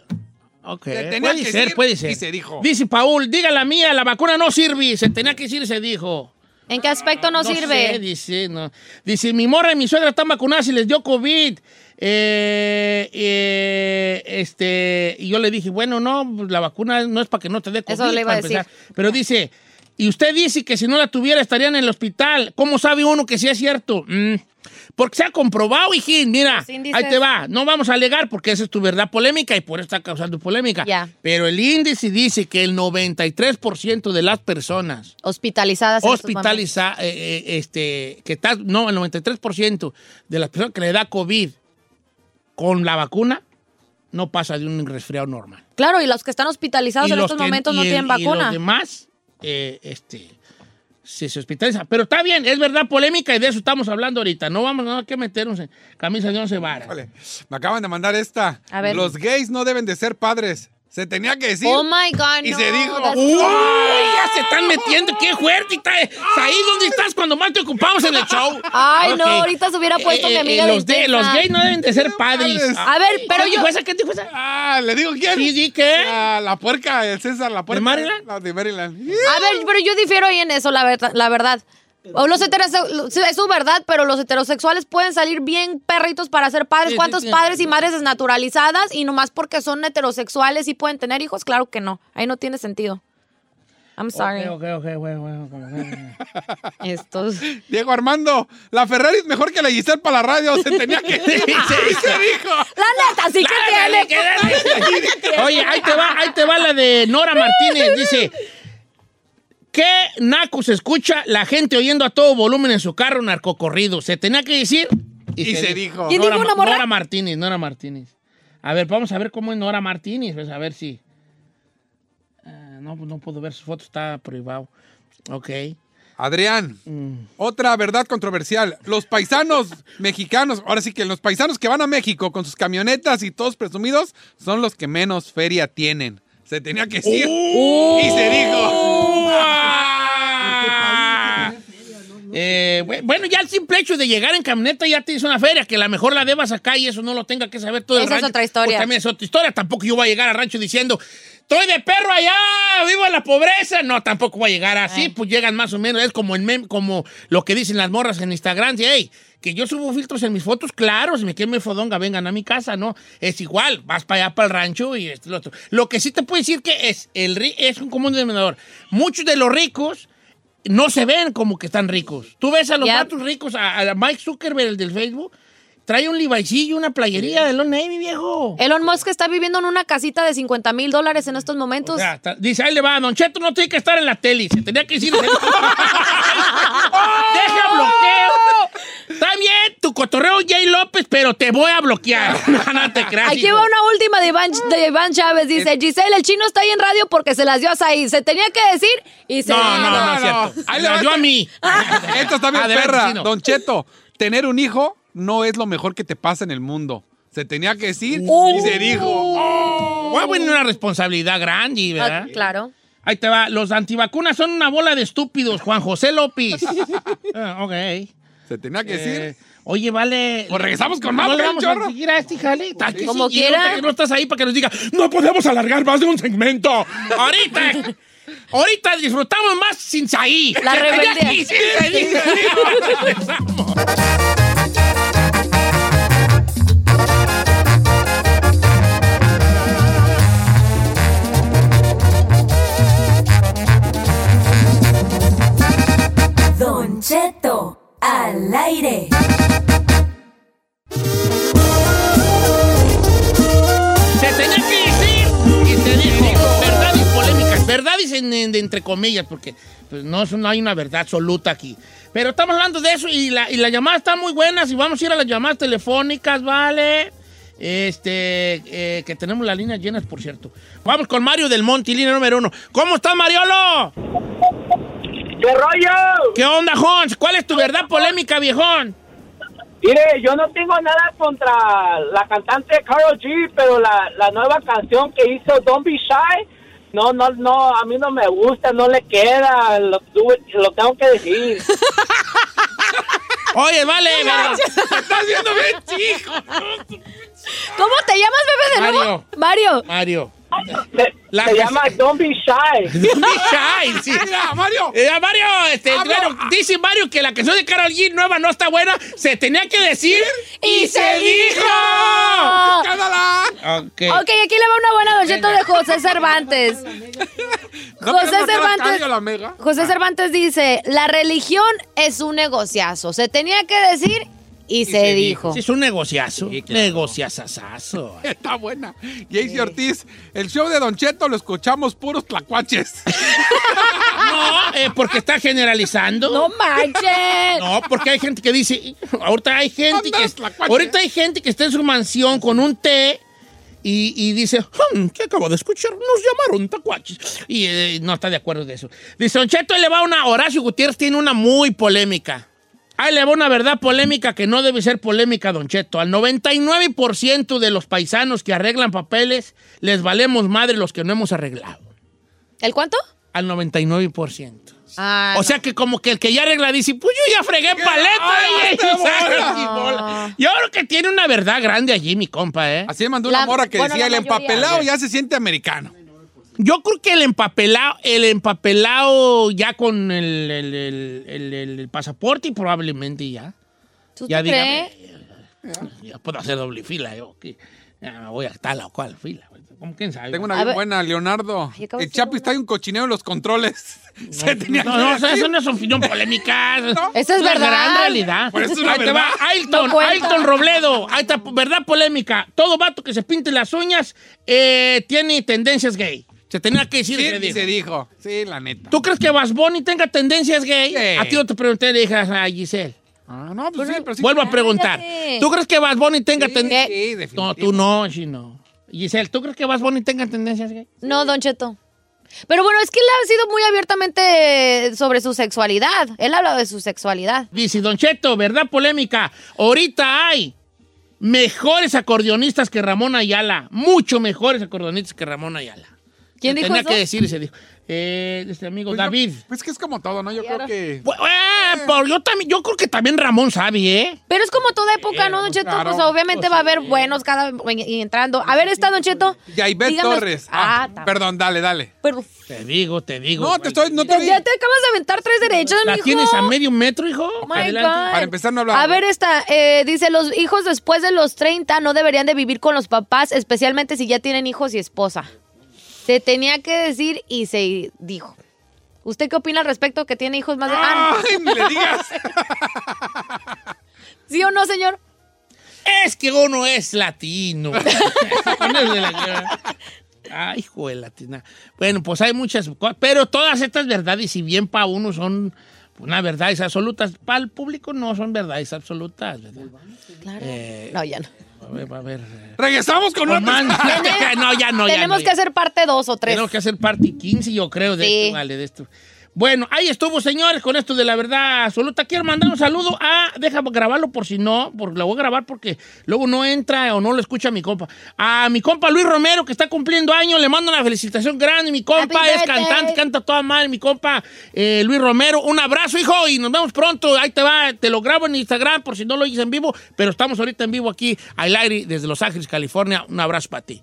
Ok. Se tenía Puede que ser, decir puede ser. y se dijo. Dice Paul, diga la mía, la vacuna no sirve. Se tenía que decir y se dijo. ¿En qué aspecto no, sirve? sé, dice, no. Dice, mi morra y mi suegra están vacunadas y les dio COVID. Eh, eh, este, y yo le dije, bueno, no, pues, la vacuna no es para que no te dé COVID. Eso le iba a decir. Pero dice, y usted dice que si no la tuviera estarían en el hospital. ¿Cómo sabe uno que sí es cierto? Mm, porque se ha comprobado, hijín. Mira, ahí te va. No vamos a alegar porque esa es tu verdad polémica y por eso está causando polémica. Pero el índice dice que el 93% de las personas Hospitalizadas. en estos hospitaliza, eh, eh, este, que está, no, el 93% de las personas que le da COVID con la vacuna no pasa de un resfriado normal. Claro, y los que están hospitalizados en estos que- momentos no y el- tienen Y vacuna. los demás, eh, este, Sí, se hospitaliza. Pero está bien, es verdad polémica y de eso estamos hablando ahorita. No vamos no hay que meternos en camisa de once varas. Vale, me acaban de mandar esta. A ver. Los gays no deben de ser padres. Se tenía que decir. Oh my God, Y no, se dijo. ¡Uy! Ya se están metiendo. ¡Qué fuerte! Está, ahí donde estás cuando más te ocupamos en el show. Ay, no, ahorita se hubiera puesto mi amiga los, de de- los gays no deben de ser padres. padres. A ver, pero ¿Qué yo- dijo esa? ¿Qué dijo esa? Ah, ¿le digo quién? Sí, di que. La, la puerca, el César, la puerca. Maryland? La de Maryland. A ver, pero yo difiero ahí en eso, la verdad. La verdad. O los heterosexuales, es su verdad, pero los heterosexuales pueden salir bien perritos para ser padres. Sí, ¿Cuántos sí, sí. padres y madres desnaturalizadas y nomás porque son heterosexuales y pueden tener hijos? Claro que no. Ahí no tiene sentido. I'm sorry. Ok, ok, ok, bueno, bueno, ok. [LAUGHS] Estos. Diego Armando, la Ferrari es mejor que la Giselle para la radio. Se tenía que decir. [LAUGHS] Sí, sí, se dijo. La neta, sí que tiene. [LAUGHS] Oye, ahí te va, ahí te va la de Nora Martínez. Dice, ¿qué naco se escucha la gente oyendo a todo volumen en su carro narcocorrido? Se tenía que decir Y se dijo. ¿Quién Nora, dijo una? Nora Martínez, Nora Martínez. A ver, vamos a ver cómo es Nora Martínez, pues, a ver si... Ah, no, pues no puedo ver su foto, está privado. Ok. Adrián, Mm. otra verdad controversial. Los paisanos mexicanos, ahora sí que los paisanos que van a México con sus camionetas y todos presumidos, son los que menos feria tienen. Se tenía que decir. Y se dijo. Eh, bu- bueno, ya el simple hecho de llegar en camioneta ya tienes una feria, que a lo mejor la debas acá y eso no lo tenga que saber todo el Esa es otra historia. Pues también es otra historia. Tampoco yo voy a llegar al rancho diciendo, estoy de perro allá, vivo en la pobreza. No, tampoco voy a llegar así, pues llegan más o menos. Es como el mem- como lo que dicen las morras en Instagram. de, Hey, que yo subo filtros en mis fotos, claro, si me quieren mi fodonga, vengan a mi casa, ¿no? Es igual, vas para allá, para el rancho y esto y lo otro. Lo que sí te puedo decir que es, el, es un común denominador. Muchos de los ricos no se ven como que están ricos. Tú ves a los Yep. vatos ricos, a, a Mike Zuckerberg, el del Facebook, trae un Levi'sillo, una playería de Lon Navy, viejo. Elon Musk está viviendo en una casita de 50 mil dólares en estos momentos. O sea, está- dice, ahí le va, Don Cheto no tiene que estar en la tele. Se tenía que decir. [LAUGHS] [LAUGHS] Deja bloqueo. Está bien, tu cotorreo Jay López, pero te voy a bloquear. [LAUGHS] No, no te creas. Aquí hijo. va una última de Iván, de Iván Chávez. Dice, Giselle, el chino está ahí en radio porque se las dio a Said. Se tenía que decir y se No, no, dijo. no, es cierto. Ahí le va dio esta- a mí. Esto está bien, Adelante, perra. chino. Don Cheto, tener un hijo no es lo mejor que te pasa en el mundo. Se tenía que decir Oh. y se dijo. Voy a poner una responsabilidad grande, ¿verdad? Ah, claro. Ahí te va. Los antivacunas son una bola de estúpidos, Juan José López. Ah, ok. Se tenía que Eh, decir. oye, vale. Pues regresamos con más, ¿No le ¿qué, vamos chorro? a seguir a este jale? Como sí, quiera. No estás ahí para que nos diga, no podemos alargar más de un segmento. Ahorita. Ahorita disfrutamos más sin saí. La rebeldía. Al aire. Se tenía que decir y se dijo. Verdades polémicas, verdades en- entre comillas, porque pues, no, no hay una verdad absoluta aquí. Pero estamos hablando de eso y la, y la llamada está muy buena. Si vamos a ir a las llamadas telefónicas, ¿vale? Este, eh, que tenemos las líneas llenas, por cierto. Vamos con Mario del Monte, línea número uno. ¿Cómo estás, Mariolo? ¿Qué rollo? ¿Qué onda, Hons? ¿Cuál es tu verdad polémica, viejón? Mire, yo no tengo nada contra la cantante Carol G, pero la, la nueva canción que hizo Don't Be Shy, no, no, no, a mí no me gusta, no le queda, lo, tengo que decir. [LAUGHS] Oye, vale, pero- [LAUGHS] Estás viendo bien, chico. ¿Cómo te llamas, bebé, de nuevo? Mario. Mario. Mario. Se, La se que- llama Don't Be Shy. [LAUGHS] Don't be shy, sí. [LAUGHS] Mira, Mario. Eh, Mario, este, bueno, dice Mario que la canción de Carol G nueva no está buena, se tenía que decir y se dijo. ¡Cándala! Ok. Ok, aquí le va una buena donceta de José Cervantes. [LAUGHS] ¿No José Cervantes. José Cervantes dice, la religión es un negociazo. Se tenía que decir y, se, se dijo. Sí, es un negociazo. Negociazazazo. [LAUGHS] Está buena. Jaycee Ortiz, el show de Don Cheto lo escuchamos puros tlacuaches. [LAUGHS] No, eh, porque está generalizando. No manches. No, porque hay gente que dice, ahorita hay gente que tlacuache. ahorita hay gente que está en su mansión con un té Y, y dice, "Hmm, ¿qué acabo de escuchar? Nos llamaron tacuaches. Y eh, no está de acuerdo de eso. Dice, Don Cheto, ahí le va una, Horacio Gutiérrez tiene una muy polémica. Ahí le va una verdad polémica que no debe ser polémica, Don Cheto. Al 99% de los paisanos que arreglan papeles, les valemos madre los que no hemos arreglado. ¿El cuánto? Al 99%. Ah, O sea que como que el que ya arregla dice, pues yo ya fregué paleta. [LAUGHS] Yo creo que tiene una verdad grande allí, mi compa, ¿eh? Así me mandó una La- morra que bueno, decía, el mayoría. empapelado ya se siente americano. Yo creo que el empapelado, el empapelado ya con el, el- el- el- el pasaporte y probablemente ya. ¿Tú ya te dígame. crees? Ya puedo hacer doble fila yo. que ya me voy a tal o cual fila. ¿Cómo quién sabe? Tengo una bien buena, Leonardo. Ay, El Chapi está en un cochinero en los controles. [LAUGHS] Se tenía No, que no, eso, no es opinión polémica. [LAUGHS] Eso es una verdad. gran realidad. Por eso es una Ahí te verdad. va, Ailton, No. Ailton Robledo. Ahí está, verdad polémica. Todo vato que se pinte las uñas eh, tiene tendencias gay. Se tenía que decir Sí, que se dijo. Sí, la neta. ¿Tú crees que Bas Bunny tenga tendencias gay? Sí. A ti no te pregunté, le dije a Giselle. Ah, no, pues sí, pero sí. Vuelvo a preguntar. Cállate. ¿Tú crees que Bas Bunny tenga Sí, tendencias? sí, definitivo. No, tú no, sí, no. Giselle, ¿tú crees que Bas Bunny tenga tendencias gay? No, Don Cheto. Pero bueno, es que él ha sido muy abiertamente sobre su sexualidad. Él ha hablado de su sexualidad. Dice Don Cheto, ¿verdad polémica? Ahorita hay mejores acordeonistas que Ramón Ayala. Mucho mejores acordeonistas que Ramón Ayala. ¿Quién dijo Tenía eso? que decir, se dijo. Eh, este amigo Pues David. yo- pues que es como todo, ¿no? Yo creo que. Pues, eh, pero yo, también, yo creo que también Ramón sabe, ¿eh? Pero es como toda época, ¿no, Don Cheto? claro. Pues obviamente va a haber buenos cada y entrando. A ver, está Don Cheto. Yaibet Dígame- Torres. Ah, Ah, está. perdón, dale, dale. Pero Te digo, te digo. No, te estoy. No te ya, te acabas de aventar tres derechos, ¿La mijo. tienes a medio metro, hijo? Oh my Adelante. God. Para empezar, no hablaba. A ver, esta, eh, dice, los hijos después de los 30 no deberían de vivir con los papás, especialmente si ya tienen hijos y esposa. Se tenía que decir y se dijo. ¿Usted qué opina al respecto que tiene hijos más de... Ah, Ay, ni le digas. [LAUGHS] ¿Sí o no, señor? Es que uno es latino. [LAUGHS] Ay, hijo de latina. Bueno, pues hay muchas cosas, pero todas estas verdades, si bien para uno son unas verdades absolutas, para el público no son verdades absolutas, ¿verdad? Claro. Eh, no, ya no. A ver, a ver. eh, Regresamos con con una. más- [LAUGHS] no, ya no, ya Tenemos no, que ya. hacer parte dos o tres. Tenemos que hacer parte 15, yo creo, de Sí. esto, vale, de esto. Bueno, ahí estuvo, señores, con esto de la verdad absoluta. Quiero mandar un saludo a. Déjame grabarlo por si no, porque lo voy a grabar porque luego no entra o no lo escucha mi compa. A mi compa Luis Romero, que está cumpliendo años, le mando una felicitación grande. Mi compa Happy es birthday. cantante, canta toda mal. Mi compa eh, Luis Romero, un abrazo, hijo, y nos vemos pronto. Ahí te va, te lo grabo en Instagram por si no lo oyes en vivo, pero estamos ahorita en vivo aquí al aire desde Los Ángeles, California. Un abrazo para ti.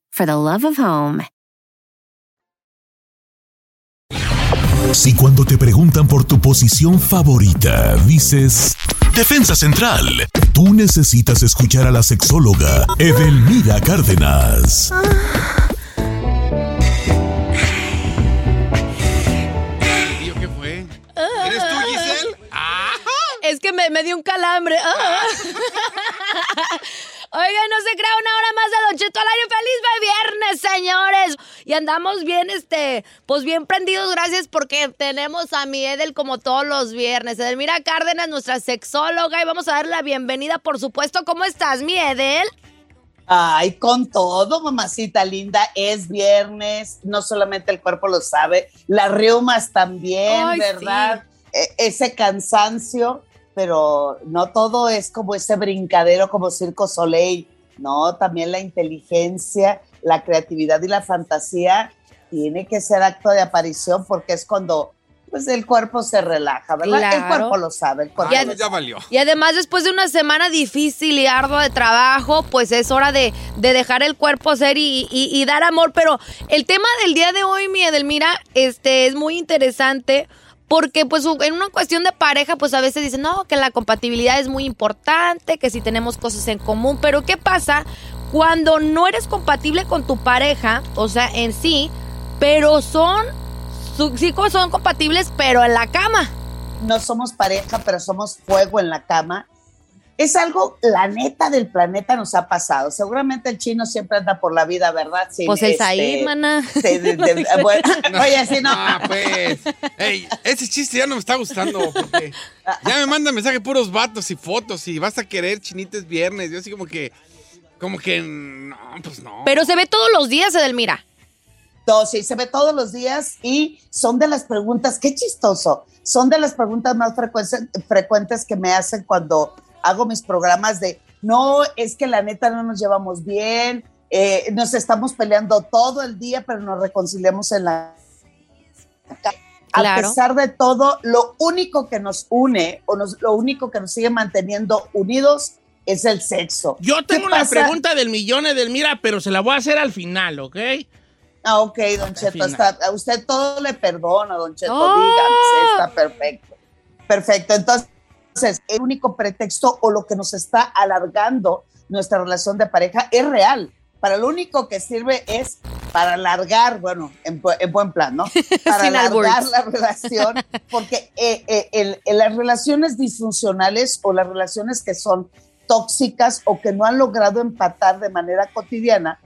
for the love of home. Si cuando te preguntan por tu posición favorita dices Defensa Central. Tú necesitas escuchar a la sexóloga Edelmira Cárdenas. Tío, ¿qué fue? ¿Eres tú, Giselle? Es que me, me dio un calambre. Ah. [LAUGHS] Oigan, no se crea una hora más de Don Cheto al aire. ¡Feliz de viernes, señores! Y andamos bien, este, pues bien prendidos, gracias, porque tenemos a mi Edel como todos los viernes. Edelmira Cárdenas, nuestra sexóloga, y vamos a darle la bienvenida, por supuesto. ¿Cómo estás, mi Edel? Ay, con todo, mamacita linda, es viernes, no solamente el cuerpo lo sabe, las reumas también, Ay, ¿verdad? E- ese cansancio, pero no todo es como ese brincadero como Circo Soleil, no, también la inteligencia, la creatividad y la fantasía tiene que ser acto de aparición porque es cuando pues el cuerpo se relaja, ¿verdad? El cuerpo lo sabe, el cuerpo Ya- lo Ya valió. Y además, después de una semana difícil y ardua de trabajo, pues es hora de, de dejar el cuerpo ser y, y- y dar amor. Pero el tema del día de hoy, mi Edelmira, este, es muy interesante. Porque pues en una cuestión de pareja, pues a veces dicen, no, que la compatibilidad es muy importante, que si tenemos cosas en común, pero ¿qué pasa cuando no eres compatible con tu pareja? O sea, en sí, pero son, sí son compatibles, pero en la cama. no somos pareja, pero somos fuego en la cama. Es algo, la neta del planeta nos ha pasado. Seguramente el chino siempre anda por la vida, ¿verdad? Sin, Pues el este, de- de- de- [LAUGHS] bueno, oye, sí, no. Ah, pues. Ey, ese chiste ya no me está gustando. Porque ya me mandan mensajes puros vatos y fotos y vas a querer chinites viernes. Yo así como que. Como que. No, pues no. Pero se ve todos los días, Edelmira. Todo, sí, se ve todos los días y son de las preguntas, qué chistoso, son de las preguntas más frecuentes, frecuentes que me hacen cuando hago mis programas de, no, es que la neta no nos llevamos bien, eh, nos estamos peleando todo el día, pero nos reconciliamos en la... A Claro. pesar de todo, lo único que nos une o nos- lo único que nos sigue manteniendo unidos es el sexo. Yo ¿Qué tengo la pasa? pregunta del millón de Mira, pero se la voy a hacer al final, ¿ok? Ah, ok, don Cheto, está, a usted todo le perdona, don Cheto, ¡Oh! dígame, está perfecto. Perfecto, entonces, el único pretexto o lo que nos está alargando nuestra relación de pareja es real. Para lo único que sirve es para alargar, bueno, en, bu- en buen plan, ¿no? [LAUGHS] Para alargar la relación, porque eh, eh, el- el- las relaciones disfuncionales o las relaciones que son tóxicas o que no han logrado empatar de manera cotidiana,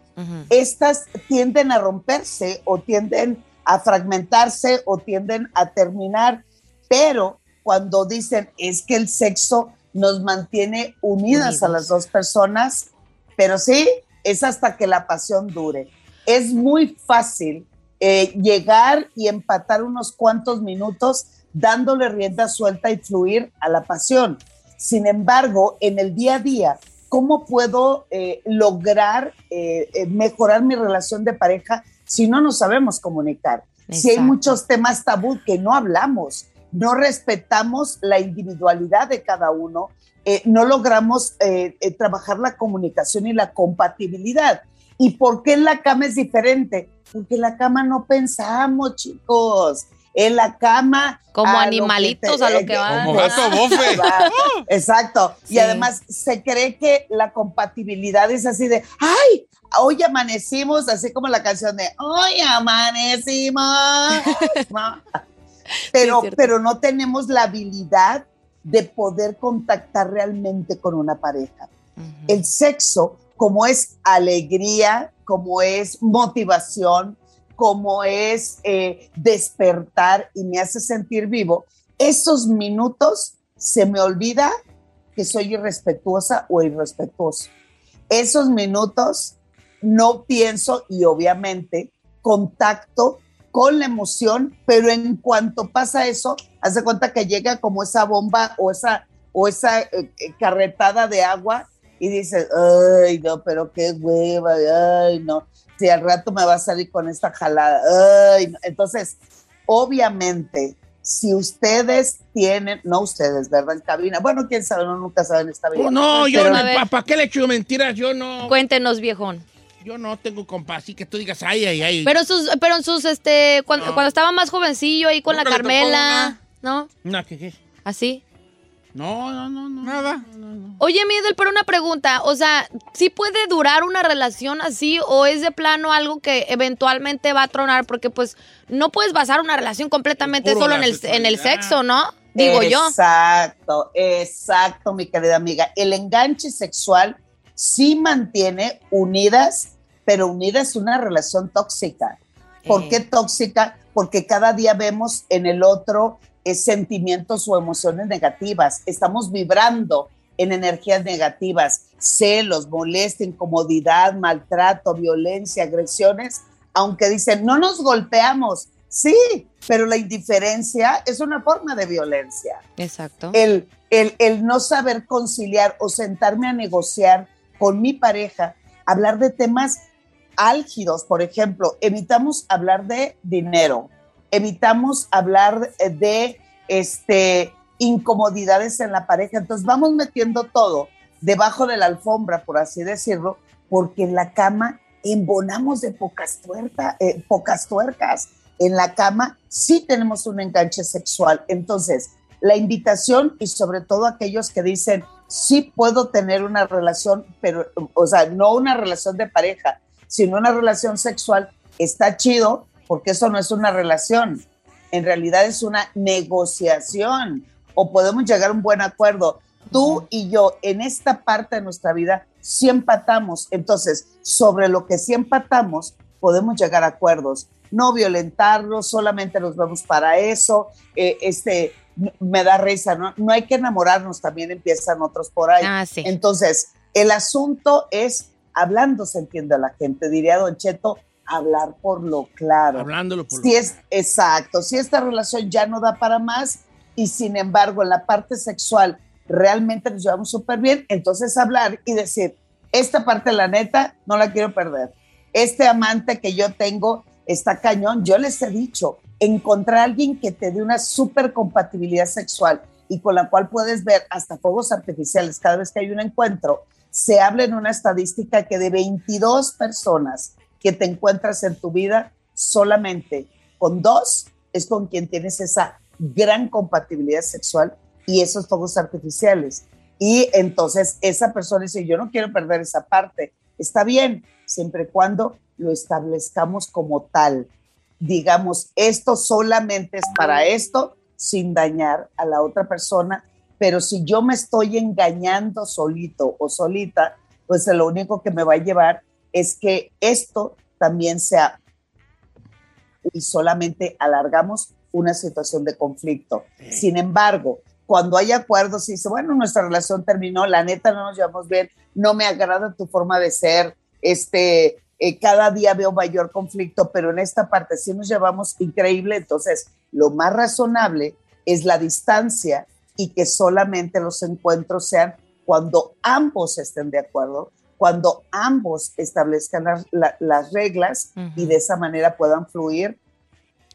estas tienden a romperse o tienden a fragmentarse o tienden a terminar, pero cuando dicen es que el sexo nos mantiene unidas a las dos personas, pero sí, es hasta que la pasión dure. Es muy fácil eh, llegar y empatar unos cuantos minutos dándole rienda suelta y fluir a la pasión. Sin embargo, en el día a día, ¿cómo puedo eh, lograr eh, eh, mejorar mi relación de pareja si no nos sabemos comunicar? Si hay Exacto. muchos temas tabú que no hablamos, no respetamos la individualidad de cada uno, eh, no logramos eh, eh, trabajar la comunicación y la compatibilidad. ¿Y por qué en la cama es diferente? Porque en la cama no pensamos, chicos. En la cama. Como a lo que animalitos te- a lo que van. Como gato bofe. Va, [LAUGHS] Exacto. Sí. Y además se cree que la compatibilidad es así de, ay, hoy amanecimos, así como la canción de, hoy amanecimos. [LAUGHS] [LAUGHS] Pero, pero no tenemos la habilidad de poder contactar realmente con una pareja. El sexo, como es alegría, como es motivación, como es eh, despertar y me hace sentir vivo, esos minutos se me olvida que soy irrespetuosa o irrespetuoso. Esos minutos no pienso y obviamente contacto con la emoción, pero en cuanto pasa eso, haz de cuenta que llega como esa bomba o esa, o esa eh, eh, carretada de agua y dices, ay, no, pero qué hueva, ay, no, si al rato me va a salir con esta jalada, ay, no. Entonces, obviamente, si ustedes tienen, no ustedes, ¿verdad? En cabina, bueno, quién sabe, no, nunca saben esta vida. Oh, no, yo Pero- no, ¿para qué le echo mentiras? Yo no, Cuéntenos, viejón. Yo no tengo compa, así que tú digas, ay, ay, ay. Pero sus, pero en sus, este, cuando, No. cuando estaba más jovencillo ahí con Nunca la Carmela, ¿no? No, ¿qué, qué? Así. No, no, no, no. Nada. Oye, Midel, pero una pregunta, o sea, ¿sí puede durar una relación así o es de plano algo que eventualmente va a tronar? Porque pues no puedes basar una relación completamente solo en el, en el sexo, ¿no? Digo yo. Exacto, exacto, mi querida amiga. El enganche sexual sí mantiene unidas, pero unidas una relación tóxica. ¿Por Eh. qué tóxica? Porque cada día vemos en el otro eh, sentimientos o emociones negativas. Estamos vibrando en energías negativas, celos, molestia, incomodidad, maltrato, violencia, agresiones, aunque dicen, no nos golpeamos. Sí, pero la indiferencia es una forma de violencia Exacto. el, el, el no saber conciliar o sentarme a negociar con mi pareja, hablar de temas álgidos, por ejemplo, evitamos hablar de dinero, evitamos hablar de este, incomodidades en la pareja, entonces vamos metiendo todo debajo de la alfombra, por así decirlo, porque en la cama embonamos de pocas, tuerta- eh, pocas tuercas. En la cama sí tenemos un enganche sexual. Entonces, la invitación y sobre todo aquellos que dicen, sí puedo tener una relación, pero, o sea, no una relación de pareja, sino una relación sexual, está chido porque eso no es una relación. En realidad es una negociación o podemos llegar a un buen acuerdo. Tú y yo en esta parte de nuestra vida sí empatamos. Entonces, sobre lo que sí empatamos, podemos llegar a acuerdos. No violentarlos, solamente nos vemos para eso. Eh, este, me da risa, ¿no? No hay que enamorarnos, también empiezan otros por ahí. Ah, sí. Entonces, el asunto es hablando se entiende a la gente, diría Don Cheto, hablar por lo claro. Hablándolo por lo Si es exacto, si esta relación ya no da para más y sin embargo en la parte sexual realmente nos llevamos súper bien, entonces hablar y decir, esta parte la neta no la quiero perder. Este amante que yo tengo está cañón, yo les he dicho, encontrar a alguien que te dé una súper compatibilidad sexual y con la cual puedes ver hasta fuegos artificiales cada vez que hay un encuentro, se habla en una estadística que de 22 personas que te encuentras en tu vida, solamente con dos es con quien tienes esa gran compatibilidad sexual y esos fuegos artificiales. Y entonces esa persona dice, yo no quiero perder esa parte. Está bien, siempre y cuando lo establezcamos como tal. Digamos, esto solamente es para esto, sin dañar a la otra persona, pero si yo me estoy engañando solito o solita, pues lo único que me va a llevar es que esto también sea y solamente alargamos una situación de conflicto. Sin embargo, cuando hay acuerdos y dice, bueno, nuestra relación terminó, la neta no nos llevamos bien, no me agrada tu forma de ser, este, eh, cada día veo mayor conflicto, pero en esta parte sí nos llevamos increíble, entonces lo más razonable es la distancia y que solamente los encuentros sean cuando ambos estén de acuerdo, cuando ambos establezcan las, la- las reglas y de esa manera puedan fluir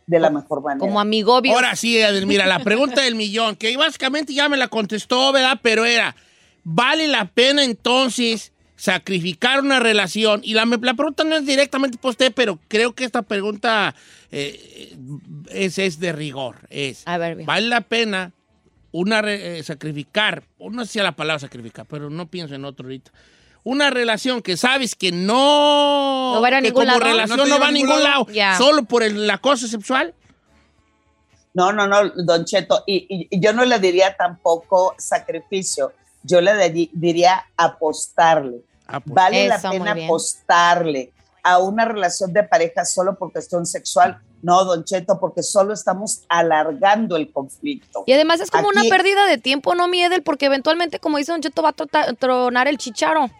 de la mejor manera. Como amigobios. Ahora sí, Edelmira, la pregunta del millón, que básicamente ya me la contestó, ¿verdad? Pero era, ¿vale la pena entonces sacrificar una relación? Y la, la pregunta no es directamente para usted, pero creo que esta pregunta eh, es, es de rigor. Es, A ver, bien. ¿vale la pena una eh, sacrificar, no sé si la palabra sacrificar, pero no pienso en otro ahorita, una relación que sabes que no, No va a ningún como lado. relación ¿No va a ningún lado, solo por el acoso sexual? No, no, no, don Cheto, y, y- y yo no le diría tampoco sacrificio, yo le di- diría apostarle. Ah, pues. Vale la Eso, pena apostarle a una relación de pareja solo por cuestión sexual. No, don Cheto, porque solo estamos alargando el conflicto. Y además es como Aquí- una pérdida de tiempo, ¿no, Miedel? Porque eventualmente, como dice Don Cheto, va a trota- tronar el chicharo.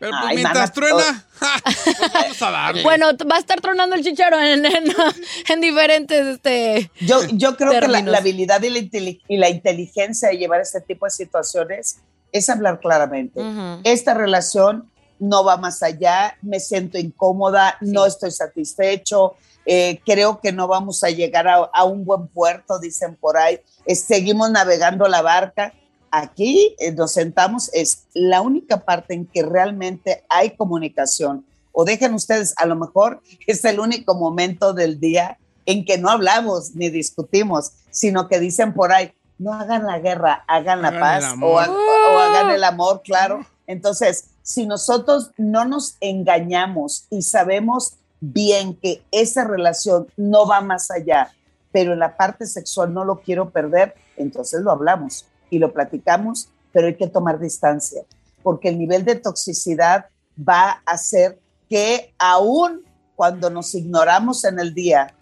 Pero pues Ay, mientras mana, truena, [LAUGHS] ja, pues vamos a darle. Bueno, va a estar tronando el chicharo en, en- [LAUGHS] en diferentes, este... Yo, yo creo que la, habilidad y la, inteli- y la inteligencia de llevar este tipo de situaciones es hablar claramente. Esta relación no va más allá, me siento incómoda, no estoy satisfecho, eh, creo que no vamos a llegar a, a un buen puerto, dicen por ahí, seguimos navegando la barca. Aquí eh, nos sentamos, es la única parte en que realmente hay comunicación. O dejen ustedes, a lo mejor [LAUGHS] es el único momento del día en que no hablamos ni discutimos, sino que dicen por ahí, no hagan la guerra, hagan la Hagan paz o, ha- o hagan el amor, claro. Entonces, si nosotros no nos engañamos y sabemos bien que esa relación no va más allá, pero en la parte sexual no lo quiero perder, entonces lo hablamos y lo platicamos, pero hay que tomar distancia, porque el nivel de toxicidad va a hacer que aún cuando nos ignoramos en el día,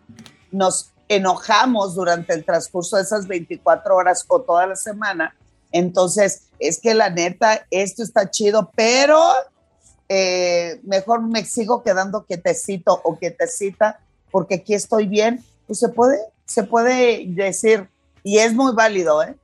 nos enojamos durante el transcurso de esas 24 horas o toda la semana, entonces es que la neta, esto está chido, pero eh, mejor me sigo quedando quietecito o quietecita porque aquí estoy bien, pues se puede, se puede decir, y es muy válido, ¿eh?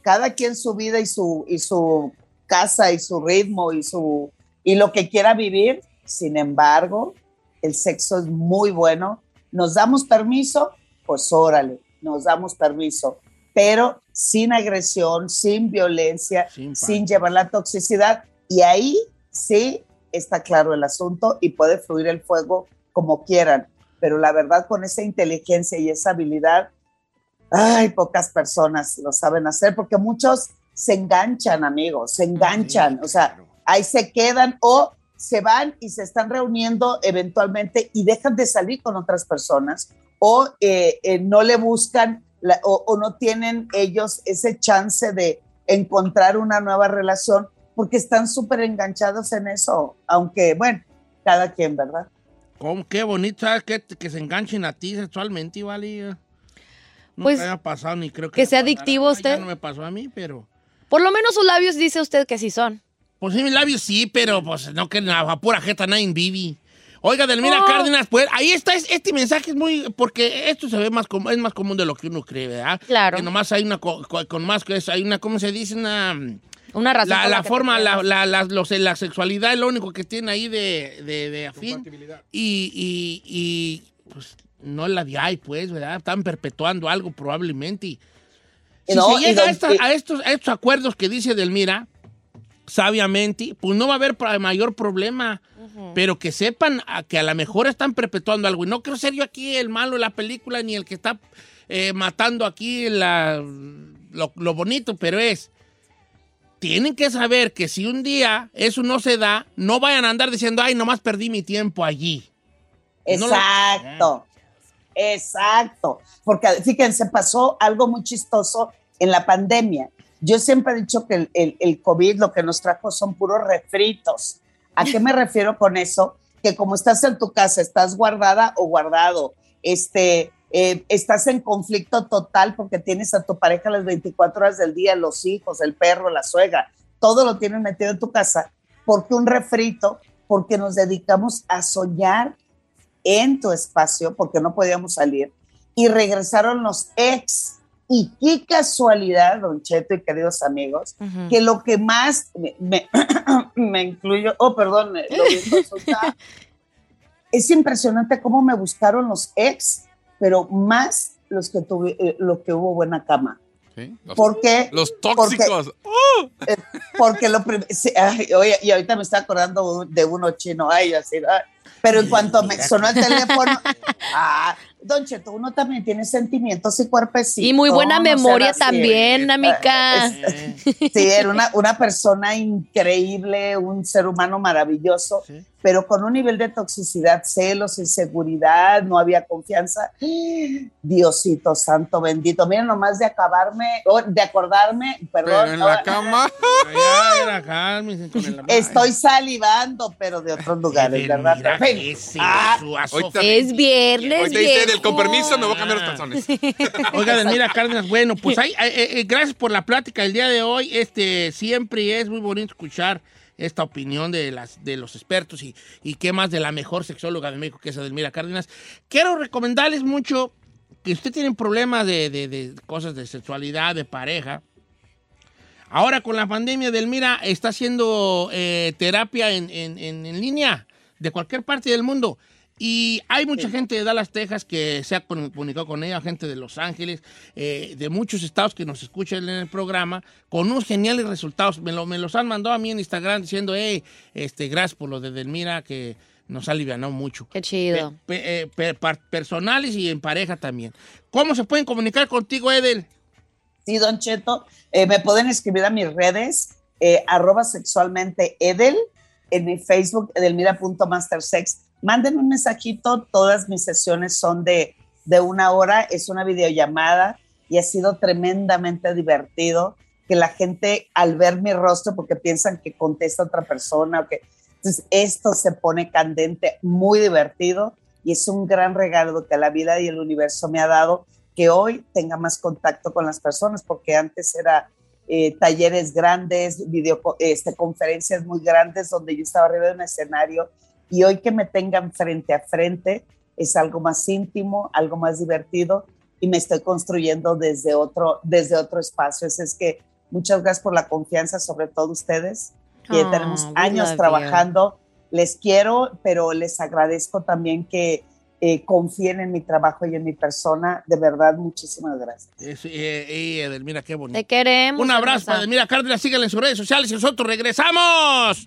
Cada quien su vida y su, y su casa y su ritmo y, su, y lo que quiera vivir, sin embargo, el sexo es muy bueno. ¿Nos damos permiso? Pues órale, nos damos permiso, pero sin agresión, sin violencia, Sin sin, llevar la toxicidad. Y ahí sí está claro el asunto y puede fluir el fuego como quieran. Pero la verdad, con esa inteligencia y esa habilidad, ay, pocas personas lo saben hacer porque muchos se enganchan, amigos, se enganchan. o sea, ahí se quedan o se van y se están reuniendo eventualmente y dejan de salir con otras personas o eh, eh, no le buscan la- o, o no tienen ellos ese chance de encontrar una nueva relación porque están súper enganchados en eso, aunque bueno, cada quien, ¿verdad? ¿Cómo? Qué bonito, ¿sabes? Que, que se enganchen a ti sexualmente, ¿vale? No Pues, me haya pasado ni creo que... que sea adictivo Ay, usted. Ya no me pasó a mí, pero... Por lo menos sus labios dice usted que sí son. Pues sí, mis labios sí, pero pues no que nada, pura jeta nadie vivi. Oiga, Delmira Oh. Cárdenas, pues ahí está, es- este mensaje es muy, porque esto se ve más como, es más común de lo que uno cree, ¿verdad? Claro. Que nomás hay una, co- co- con más que eso, hay una, ¿cómo se dice? Una... Una razón. La, forma, la, la, la, los- la sexualidad es lo único que tiene ahí de, de, de afín. Y, y, y, pues no la de ahí, pues, ¿verdad? Están perpetuando algo probablemente. Y si No, se llega a, don- esta- y- a estos, a estos acuerdos que dice Delmira, sabiamente, pues no va a haber mayor problema. Pero que sepan a- que a lo mejor están perpetuando algo. Y no quiero ser yo aquí el malo de la película ni el que está eh, matando aquí la, lo, lo bonito, pero es tienen que saber que si un día eso no se da, no vayan a andar diciendo, ay, nomás perdí mi tiempo allí. Exacto, exacto. Porque fíjense, pasó algo muy chistoso en la pandemia. Yo siempre he dicho que el COVID lo que nos trajo son puros refritos. ¿A qué me refiero con eso? Que como estás en tu casa, estás guardada o guardado, este, eh, estás en conflicto total porque tienes a tu pareja las 24 horas del día, los hijos, el perro, la suegra, todo lo tienes metido en tu casa. porque un refrito? Porque nos dedicamos a soñar en tu espacio, porque no podíamos salir, y regresaron los ex. Y qué casualidad, Don Cheto y queridos amigos, que lo que más me, me, [COUGHS] me incluyo, oh, perdón, lo mismo, resulta- [LAUGHS] es impresionante cómo me buscaron los ex, pero más los que tuve, eh, lo que hubo buena cama. Sí, Los, ¿Por qué? los tóxicos. Eh, porque lo sí, ay, oye, y ahorita me está acordando de uno chino, ay, así, ay. pero en cuanto me sonó el teléfono, [LAUGHS] ah, Don Cheto, uno también tiene sentimientos y cuerpecitos. Y muy buena memoria así. también, amiga. Eh, Sí, era una, una persona increíble, un ser humano maravilloso, Sí. pero con un nivel de toxicidad, celos, inseguridad, no había confianza. Diosito santo bendito, miren nomás de acabarme, de acordarme, perdón. Pero en la cama. ya, era cálmense con el- Estoy salivando, pero de otros lugares, ¿verdad? mira, Pero, en fin, ¿qué es ah, Es viernes, Hoy viejo. con permiso, me voy a cambiar los calzones. [LAUGHS] Oiga, Delmira Cárdenas, bueno, pues ahí, eh, eh, gracias por la plática el día de hoy. Este, siempre es muy bonito escuchar esta opinión de, las, de los expertos y, y qué más de la mejor sexóloga de México que es Delmira Cárdenas. Quiero recomendarles mucho que usted tiene problemas de, de- de cosas de sexualidad, de pareja. Ahora con la pandemia, Delmira está haciendo eh, terapia en, en- en- en línea de cualquier parte del mundo. Y hay mucha gente de Dallas, Texas, que se ha comunicado con ella, gente de Los Ángeles, eh, de muchos estados que nos escuchan en el programa, con unos geniales resultados. Me, lo- me los han mandado a mí en Instagram diciendo, hey, este, gracias por lo de Delmira, que nos ha alivianado mucho. Qué chido. Pe- pe- eh, personales y en pareja también. ¿Cómo se pueden comunicar contigo, Edel? Sí, Don Cheto, eh, me pueden escribir a mis redes, eh, arroba sexualmente Edel, en mi Facebook, edelmira.mastersex. Manden un mensajito, todas mis sesiones son de, de una hora, es una videollamada y ha sido tremendamente divertido que la gente al ver mi rostro, porque piensan que contesta otra persona, que, entonces esto se pone candente, muy divertido y es un gran regalo que la vida y el universo me ha dado que hoy tenga más contacto con las personas, porque antes era eh, talleres grandes, video, este, conferencias muy grandes donde yo estaba arriba de un escenario y hoy que me tengan frente a frente es algo más íntimo, algo más divertido y me estoy construyendo desde otro, desde otro espacio. Así es que muchas gracias por la confianza, sobre todo ustedes, que Oh, tenemos we años trabajando. Les quiero, pero les agradezco también que eh, confíen en mi trabajo y en mi persona. De verdad, muchísimas gracias. Es, eh, y Edelmira, qué bonito. Te queremos. Un abrazo para Edelmira Cárdenas. Síganle en sus redes sociales y nosotros regresamos.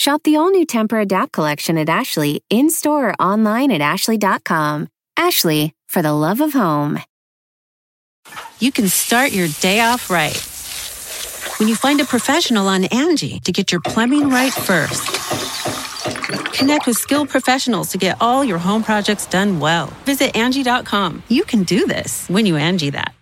Shop the all new Temper Adapt collection at Ashley in store or online at ashley.com. Ashley, for the love of home. You can start your day off right. When you find a professional on Angie to get your plumbing right first. Connect with skilled professionals to get all your home projects done well. Visit Angie.com. You can do this when you Angie that.